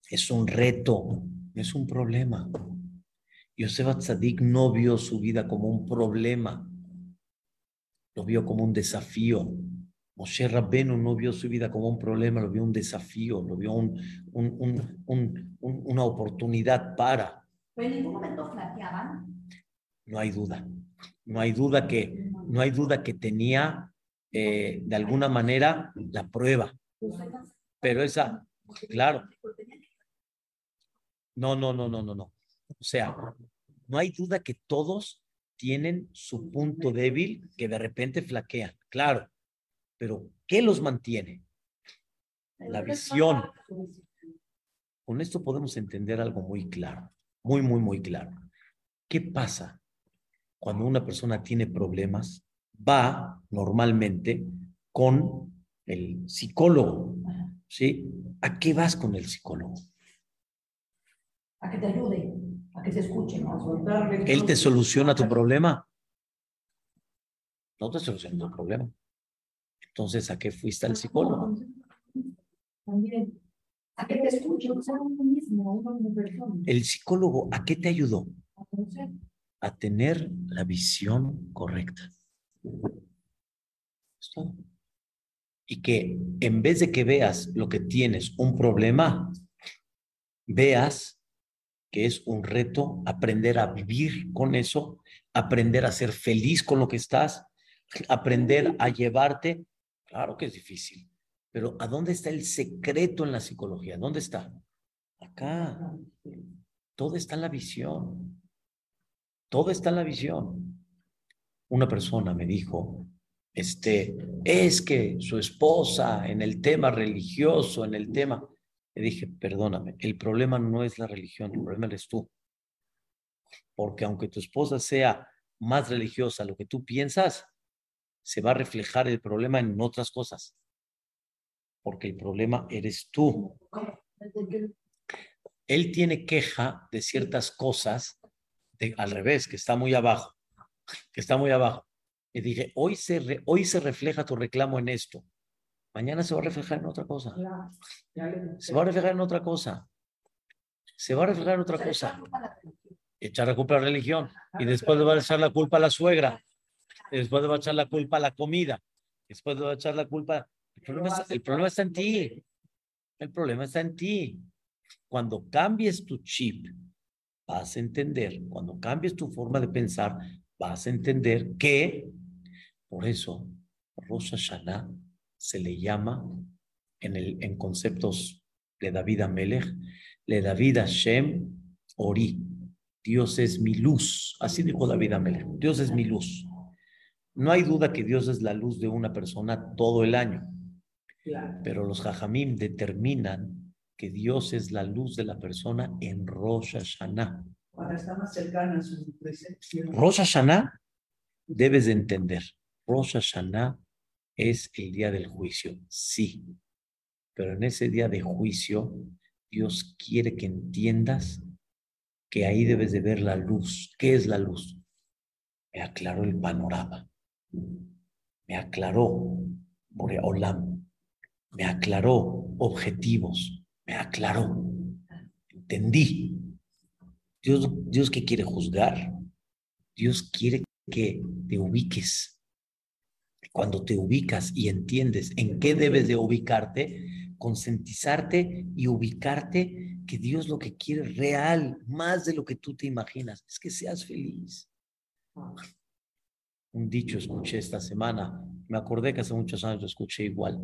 es un reto, es un problema. Yosef Atzadik no vio su vida como un problema, lo vio como un desafío. Moshe Rabbenu no vio su vida como un problema, lo vio un desafío, lo vio un, una oportunidad para. ¿Pero en ningún momento flaqueaban? No hay duda. No hay duda que, no hay duda que tenía eh, de alguna manera la prueba. Pero esa, claro. No, no, no, no, no, no. O sea, no hay duda que todos tienen su punto débil que de repente flaquean, claro. Pero ¿qué los mantiene? La visión. Con esto podemos entender algo muy claro, muy, muy, muy claro. ¿Qué pasa cuando una persona tiene problemas va normalmente con el psicólogo. ¿Sí? ¿A qué vas con el psicólogo? A que te ayude, a que te escuche. ¿Él te soluciona tu problema? No te soluciona tu problema. Entonces, ¿a qué fuiste al psicólogo? A que te escuche. El psicólogo, ¿a qué te ayudó? A tener la visión correcta. Y que en vez de que veas lo que tienes, un problema, veas que es un reto aprender a vivir con eso aprender a ser feliz con lo que estás, aprender a llevarte. Claro que es difícil, pero ¿a dónde está el secreto en la psicología? ¿Dónde está? Acá. Todo está en la visión. Todo está en la visión. Una persona me dijo, este, es que su esposa en el tema religioso, en el tema, le dije, perdóname, el problema no es la religión, el problema eres tú. Porque aunque tu esposa sea más religiosa, lo que tú piensas, se va a reflejar el problema en otras cosas. Porque el problema eres tú. Él tiene queja de ciertas cosas, de, al revés, que está muy abajo, que está muy abajo. Y dije, hoy se, hoy se refleja tu reclamo en esto. Mañana se va a reflejar en otra cosa. Se va a reflejar en otra cosa. Se va a reflejar en otra cosa. Echar la culpa a la religión. Y después le va a echar la culpa a la suegra. después le va a echar la culpa a la comida. Después le va a echar la culpa. El problema, el problema está en ti. El problema está en ti. Cuando cambies tu chip, vas a entender. Cuando cambies tu forma de pensar, vas a entender que, por eso, Rosh Hashanah se le llama en, el, en conceptos de David Amelech, le David Hashem Ori. Dios es mi luz. Así dijo David Amelech. Dios es mi luz. No hay duda que Dios es la luz de una persona todo el año. Pero los Jajamim determinan que Dios es la luz de la persona en Rosh Hashanah. Cuando está más cercana a su presencia. Rosh Hashanah, debes de entender. Rosh Hashanah es el día del juicio, sí. Pero en ese día de juicio, Dios quiere que entiendas que ahí debes de ver la luz. ¿Qué es la luz? Me aclaró el panorama. Me aclaró Olam. Me aclaró objetivos. Me aclaró. Entendí. Dios, Dios que quiere juzgar. Dios quiere que te ubiques cuando te ubicas y entiendes en qué debes de ubicarte, concientizarte y ubicarte que Dios lo que quiere real, más de lo que tú te imaginas, es que seas feliz. Un dicho escuché esta semana, me acordé que hace muchos años lo escuché igual.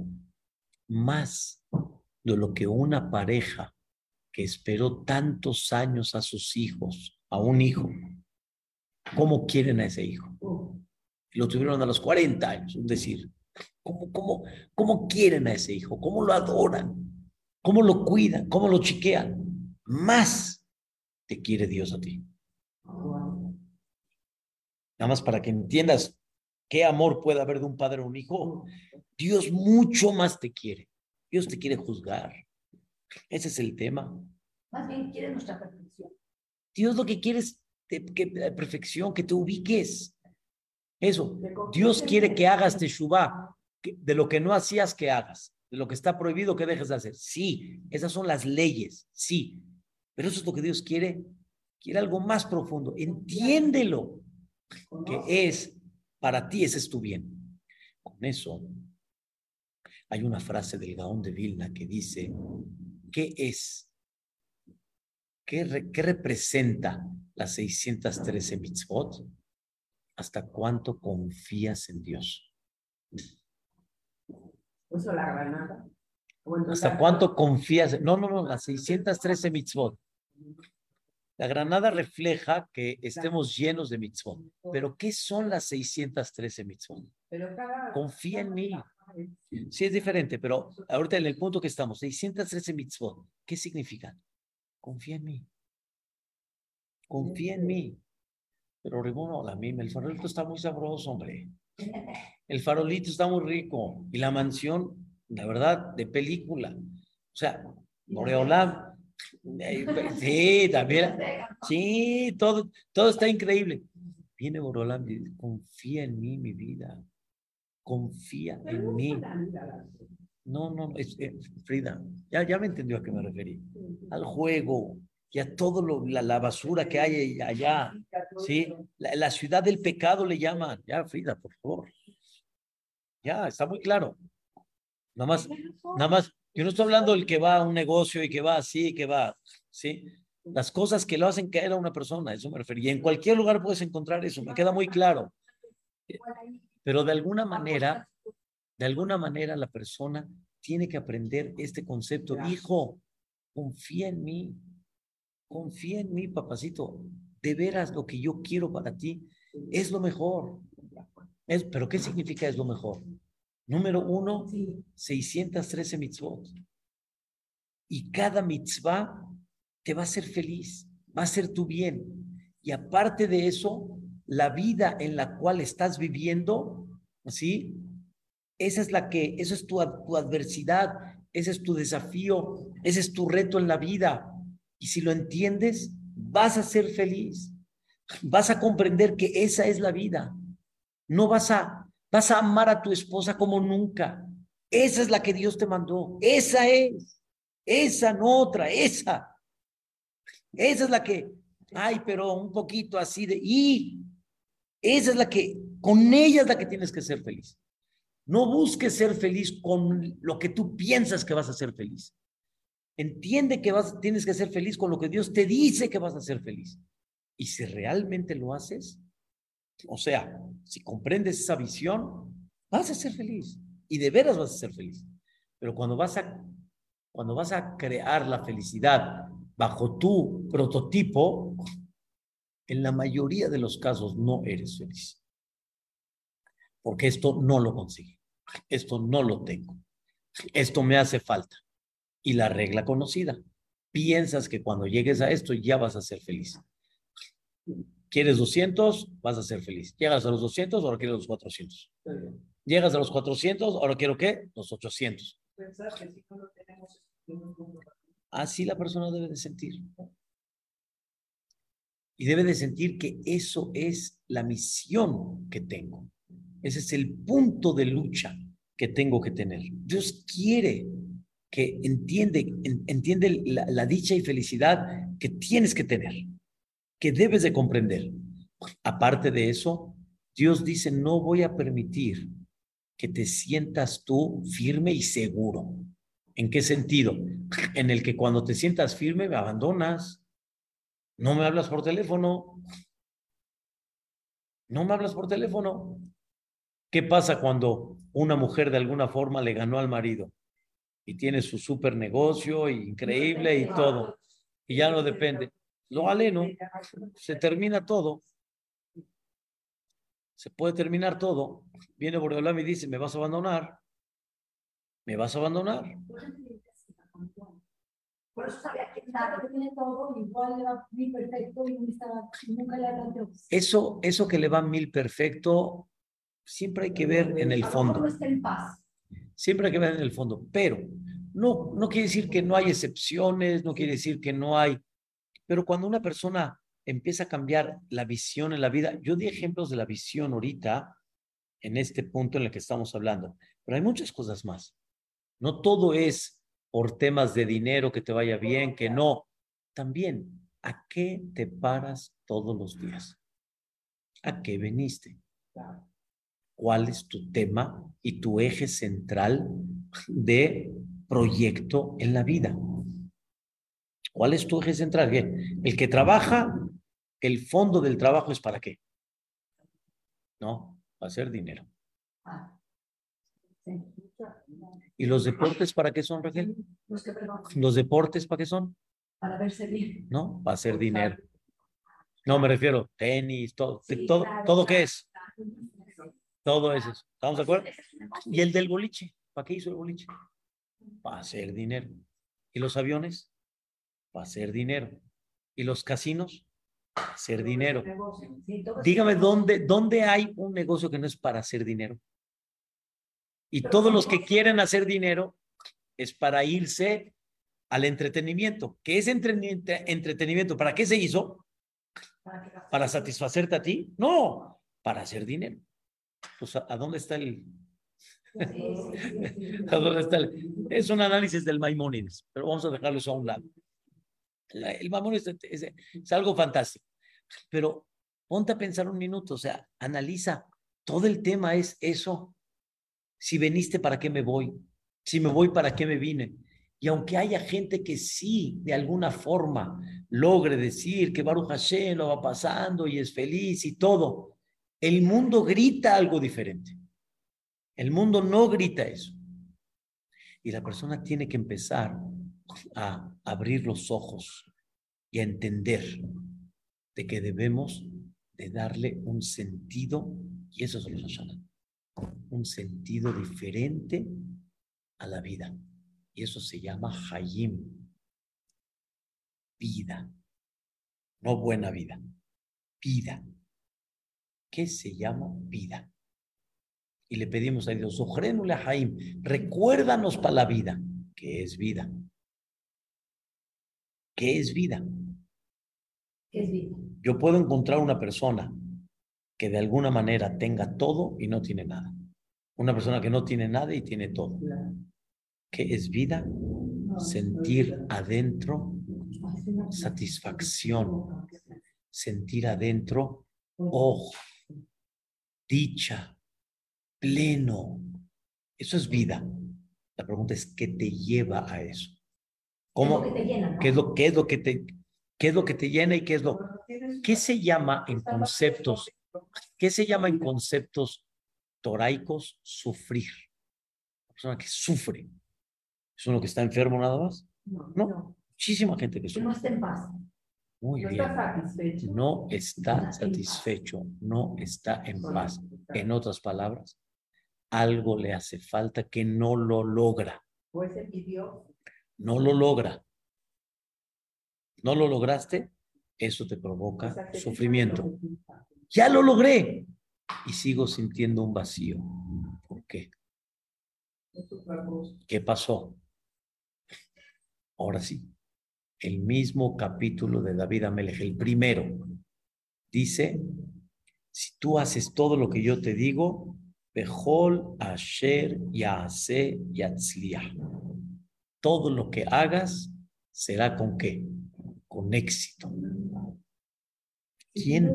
Más de lo que una pareja que esperó tantos años a sus hijos, a un hijo, ¿cómo quieren a ese hijo? lo tuvieron a los 40 años, es decir, ¿cómo, cómo, cómo quieren a ese hijo? ¿Cómo lo adoran? ¿Cómo lo cuidan? ¿Cómo lo chiquean? Más te quiere Dios a ti. Nada más para que entiendas qué amor puede haber de un padre a un hijo. Dios mucho más te quiere. Dios te quiere juzgar. Ese es el tema. Más bien quiere nuestra perfección. Dios lo que quiere es que, perfección, que te ubiques. Eso, Dios quiere que hagas teshuvah, de lo que no hacías que hagas, de lo que está prohibido que dejes de hacer. Sí, esas son las leyes, sí, pero eso es lo que Dios quiere. Quiere algo más profundo. Entiéndelo, que es para ti, ese es tu bien. Con eso, hay una frase del Gaón de Vilna que dice, ¿qué es? ¿Qué, qué representa las 613 mitzvot? hasta cuánto confías en Dios. ¿Eso la granada? ¿Hasta cuánto confías? No, no, no, las 613 mitzvot. La granada refleja que estemos llenos de mitzvot. Pero ¿qué son las 613 mitzvot? Confía en mí. Sí, es diferente, pero ahorita en el punto que estamos, 613 mitzvot, ¿qué significan? Confía en mí. Confía en mí. Pero Rimón, la misma, el farolito está muy sabroso, hombre. El farolito está muy rico. Y la mansión, la verdad, de película. O sea, Moreolam. Eh, sí, también. Sí, todo, todo está increíble. Viene Moreolam y dice, confía en mí, mi vida. Confía en mí. No, no, es, eh, Frida, ya, ya me entendió a qué me referí. Al juego, ya todo lo, la, basura que hay allá, ¿sí? La, ciudad del pecado le llaman. Ya, Frida, por favor. Ya, está muy claro. Nada más, nada más, yo no estoy hablando del que va a un negocio y que va así, que va, ¿sí? Las cosas que lo hacen caer a una persona, eso me refería. Y en cualquier lugar puedes encontrar eso, me queda muy claro. Pero de alguna manera, de alguna manera la persona tiene que aprender este concepto. Hijo, confía en mí, confía en mí, papacito. De veras lo que yo quiero para ti es lo mejor. Es, pero ¿qué significa es lo mejor? Número uno, 613 mitzvot. Y cada mitzvah te va a hacer feliz, va a ser tu bien. Y aparte de eso, la vida en la cual estás viviendo, ¿sí? Esa es la que, eso es tu, tu adversidad, ese es tu desafío, ese es tu reto en la vida. Y si lo entiendes, vas a ser feliz. Vas a comprender que esa es la vida. No vas a, vas a amar a tu esposa como nunca. Esa es la que Dios te mandó. Esa es. Esa, no otra, esa. Esa es la que, ay, pero un poquito así de, y esa es la que, con ella es la que tienes que ser feliz. No busques ser feliz con lo que tú piensas que vas a ser feliz. Entiende que vas, tienes que ser feliz con lo que Dios te dice que vas a ser feliz. Y si realmente lo haces, o sea, si comprendes esa visión, vas a ser feliz. Y de veras vas a ser feliz. Pero cuando vas a, cuando vas a crear la felicidad bajo tu prototipo, en la mayoría de los casos no eres feliz. Porque esto no lo consigue. Esto no lo tengo. Esto me hace falta. Y la regla conocida. Piensas que cuando llegues a esto ya vas a ser feliz. ¿Quieres 200? Vas a ser feliz. Llegas a los 200, ahora quieres los 400. Llegas a los 400, ahora quiero qué? Los 800. Pensar que si no lo tenemos, Así la persona debe de sentir. Y debe de sentir que eso es la misión que tengo. Ese es el punto de lucha que tengo que tener. Dios quiere que entiende, entiende la, la dicha y felicidad que tienes que tener, que debes de comprender. Aparte de eso, Dios dice, no voy a permitir que te sientas tú firme y seguro. ¿En qué sentido? En el que cuando te sientas firme me abandonas, no me hablas por teléfono, no me hablas por teléfono. ¿Qué pasa cuando una mujer de alguna forma le ganó al marido y tiene su super negocio increíble y todo y ya no depende? Lo aleno, se termina todo. Se puede terminar todo. Viene Boreolam y dice, ¿me vas a abandonar? ¿Me vas a abandonar? Por eso sabía que tiene todo, igual le va mil perfecto y nunca le Eso, eso que le va mil perfecto, siempre hay que ver en el fondo. Siempre hay que ver en el fondo, pero no, no quiere decir que no hay excepciones, no quiere decir que no hay, pero cuando una persona empieza a cambiar la visión en la vida, yo di ejemplos de la visión ahorita, en este punto en el que estamos hablando, pero hay muchas cosas más. No todo es por temas de dinero que te vaya bien, que no. También, ¿a qué te paras todos los días? ¿A qué veniste? ¿Cuál es tu tema y tu eje central de proyecto en la vida? ¿Cuál es tu eje central? El que trabaja, el fondo del trabajo es para qué? No, va a ser dinero. ¿Y los deportes para qué son, Raquel? Los, deportes para qué son? Para verse bien. No, para hacer dinero. No, me refiero, tenis, todo, todo, todo qué es. Todo eso. ¿Estamos de acuerdo? Y el del boliche, ¿para qué hizo el boliche? Para hacer dinero. ¿Y los aviones? Para hacer dinero. ¿Y los casinos? Para hacer dinero. Dígame dónde, dónde hay un negocio que no es para hacer dinero. Y todos los que quieren hacer dinero es para irse al entretenimiento. ¿Qué es entretenimiento? ¿Para qué se hizo? ¿Para satisfacerte a ti? No, para hacer dinero. Pues, ¿a, dónde está el...? ¿A dónde está el... Es un análisis del Maimónides, pero vamos a dejarlo eso a un lado. el Maimónides es algo fantástico. Pero ponte a pensar un minuto, o sea, analiza. Todo el tema es eso. Si veniste, ¿para qué me voy? Si me voy, ¿para qué me vine? Y aunque haya gente que sí, de alguna forma, logre decir que Baruch Hashem lo va pasando y es feliz y todo, el mundo grita algo diferente. El mundo no grita eso. Y la persona tiene que empezar a abrir los ojos y a entender de que debemos de darle un sentido, y eso es lo un sentido diferente a la vida. Y eso se llama Hayim, vida, no buena vida, vida. ¿Qué se llama vida? Y le pedimos a Dios, Hayim, recuérdanos para la vida, que es vida. ¿Qué es vida? ¿Qué es vida? Yo puedo encontrar una persona que de alguna manera tenga todo y no tiene nada. Una persona que no tiene nada y tiene todo. ¿Qué es vida? Sentir adentro satisfacción, sentir adentro, oh, dicha, pleno. Eso es vida. La pregunta es, ¿qué te lleva a eso? ¿Cómo? ¿Qué es lo, qué es lo que te, qué es lo que te llena y qué es lo, qué se llama en conceptos, qué se llama en conceptos toraicos sufrir? La persona que sufre. ¿Es uno que está enfermo nada más? No. Muchísima gente que sufre. No está en paz. Muy no bien. Está satisfecho. No está satisfecho, no está en paz. En otras palabras, algo le hace falta que no lo logra. No lo logra. No lo lograste, eso te provoca sufrimiento. Ya lo logré y sigo sintiendo un vacío. ¿Por qué? ¿Qué pasó? Ahora sí, el mismo capítulo de David Amelech, el primero, dice, si tú haces todo lo que yo te digo, Behol Asher Yase Yatzliah. Todo lo que hagas será con qué? Con éxito. ¿Quién,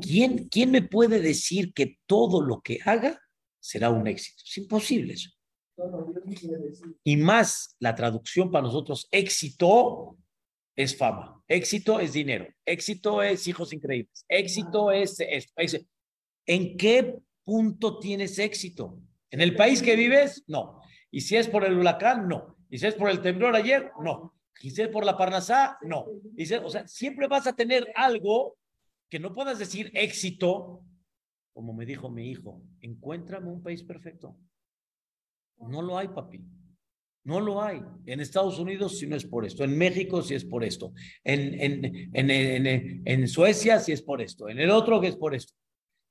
¿Quién, ¿Quién me puede decir que todo lo que haga será un éxito? Es imposible eso. Y más la traducción para nosotros, éxito es fama, éxito es dinero, éxito es hijos increíbles, éxito es esto. ¿En qué punto tienes éxito? ¿En el país que vives? No. ¿Y si es por el huracán? No. ¿Y si es por el temblor ayer? No. ¿Y si es por la parnasá? No. ¿Y o sea, siempre vas a tener algo que no puedas decir éxito, como me dijo mi hijo, encuéntrame un país perfecto. No lo hay, papi. No lo hay. En Estados Unidos si no es por esto. En México si es por esto. En, en, en, en, Suecia si es por esto. En el otro que es por esto.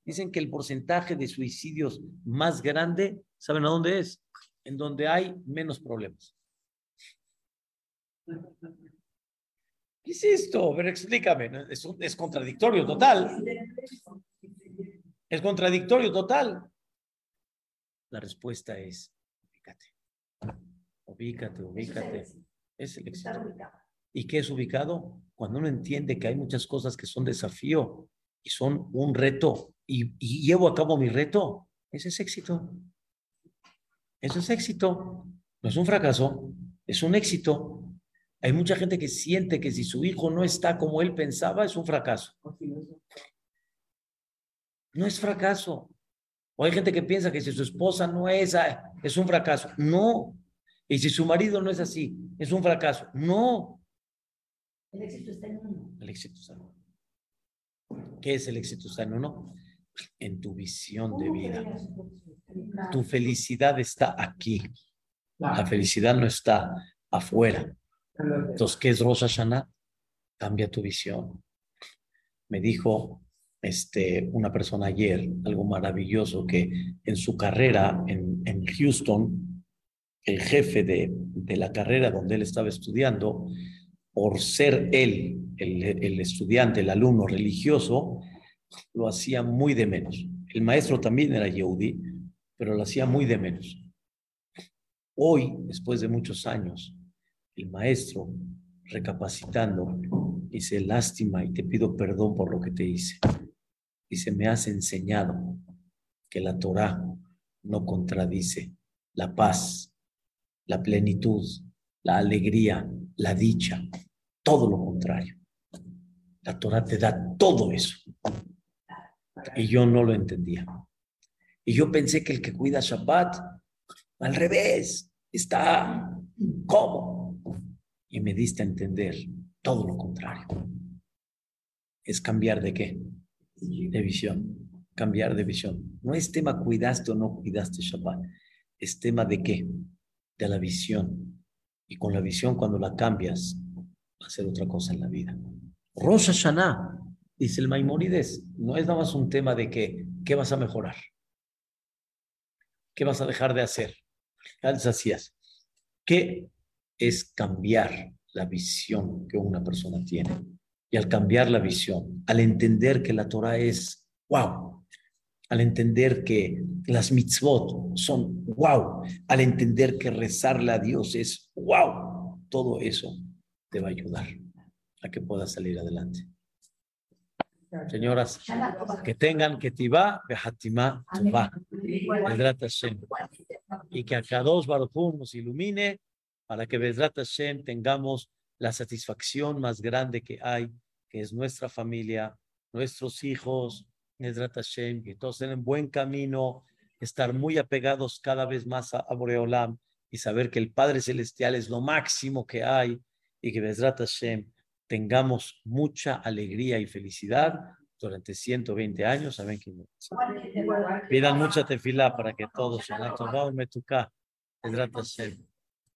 Dicen que el porcentaje de suicidios más grande, ¿saben a dónde es? En donde hay menos problemas. ¿Qué es esto? Pero explícame. Es, es contradictorio total. Es contradictorio total. La respuesta es Ubícate, ubícate. Es el éxito. ¿Y qué es ubicado? Cuando uno entiende que hay muchas cosas que son desafío y son un reto y, llevo a cabo mi reto, ese es éxito. Eso es éxito. No es un fracaso, es un éxito. Hay mucha gente que siente que si su hijo no está como él pensaba, es un fracaso. No es fracaso. O hay gente que piensa que si su esposa no es, ah, es un fracaso. No, y si su marido no es así, es un fracaso. No. El éxito está en uno. El éxito está en uno. ¿Qué es el éxito está en uno? En tu visión de vida. Tu felicidad está aquí. La felicidad no está afuera. Entonces, ¿qué es Rosh Hashanah? Cambia tu visión. Me dijo este, una persona ayer algo maravilloso que en su carrera en, en Houston, el jefe de, la carrera donde él estaba estudiando, por ser él el, estudiante, el alumno religioso, lo hacía muy de menos. El maestro también era Yehudi, pero lo hacía muy de menos. Hoy, después de muchos años, el maestro, recapacitando, dice, lástima y te pido perdón por lo que te hice. Dice, me has enseñado que la Torah no contradice la paz la plenitud, la alegría, la dicha, todo lo contrario. La Torah te da todo eso. Y yo no lo entendía. Y yo pensé que el que cuida Shabbat, al revés, está como. Y me diste a entender todo lo contrario. Es cambiar de qué? De visión. Cambiar de visión. No es tema cuidaste o no cuidaste Shabbat. Es tema de qué? De la visión. Y con la visión, cuando la cambias, va a ser otra cosa en la vida. Rosh Hashanah, dice el Maimónides, no es nada más un tema de que, ¿qué vas a mejorar? ¿Qué vas a dejar de hacer? ¿Qué es cambiar la visión que una persona tiene? Y al cambiar la visión, al entender que la Torah es wow, al entender que las mitzvot son wow, al entender que rezarle a Dios es wow, todo eso te va a ayudar a que puedas salir adelante. Señoras, que tengan que tiba, behatima, tuba, y que a dos Baruch nos ilumine para que Bedrat Hashem tengamos la satisfacción más grande que hay, que es nuestra familia, nuestros hijos, Bedrat Hashem, que todos en buen camino, estar muy apegados cada vez más a, Boreolam y saber que el Padre Celestial es lo máximo que hay y que Bedrat Hashem tengamos mucha alegría y felicidad durante 120 años. Que pidan mucha tefilá para que todos, Hashem.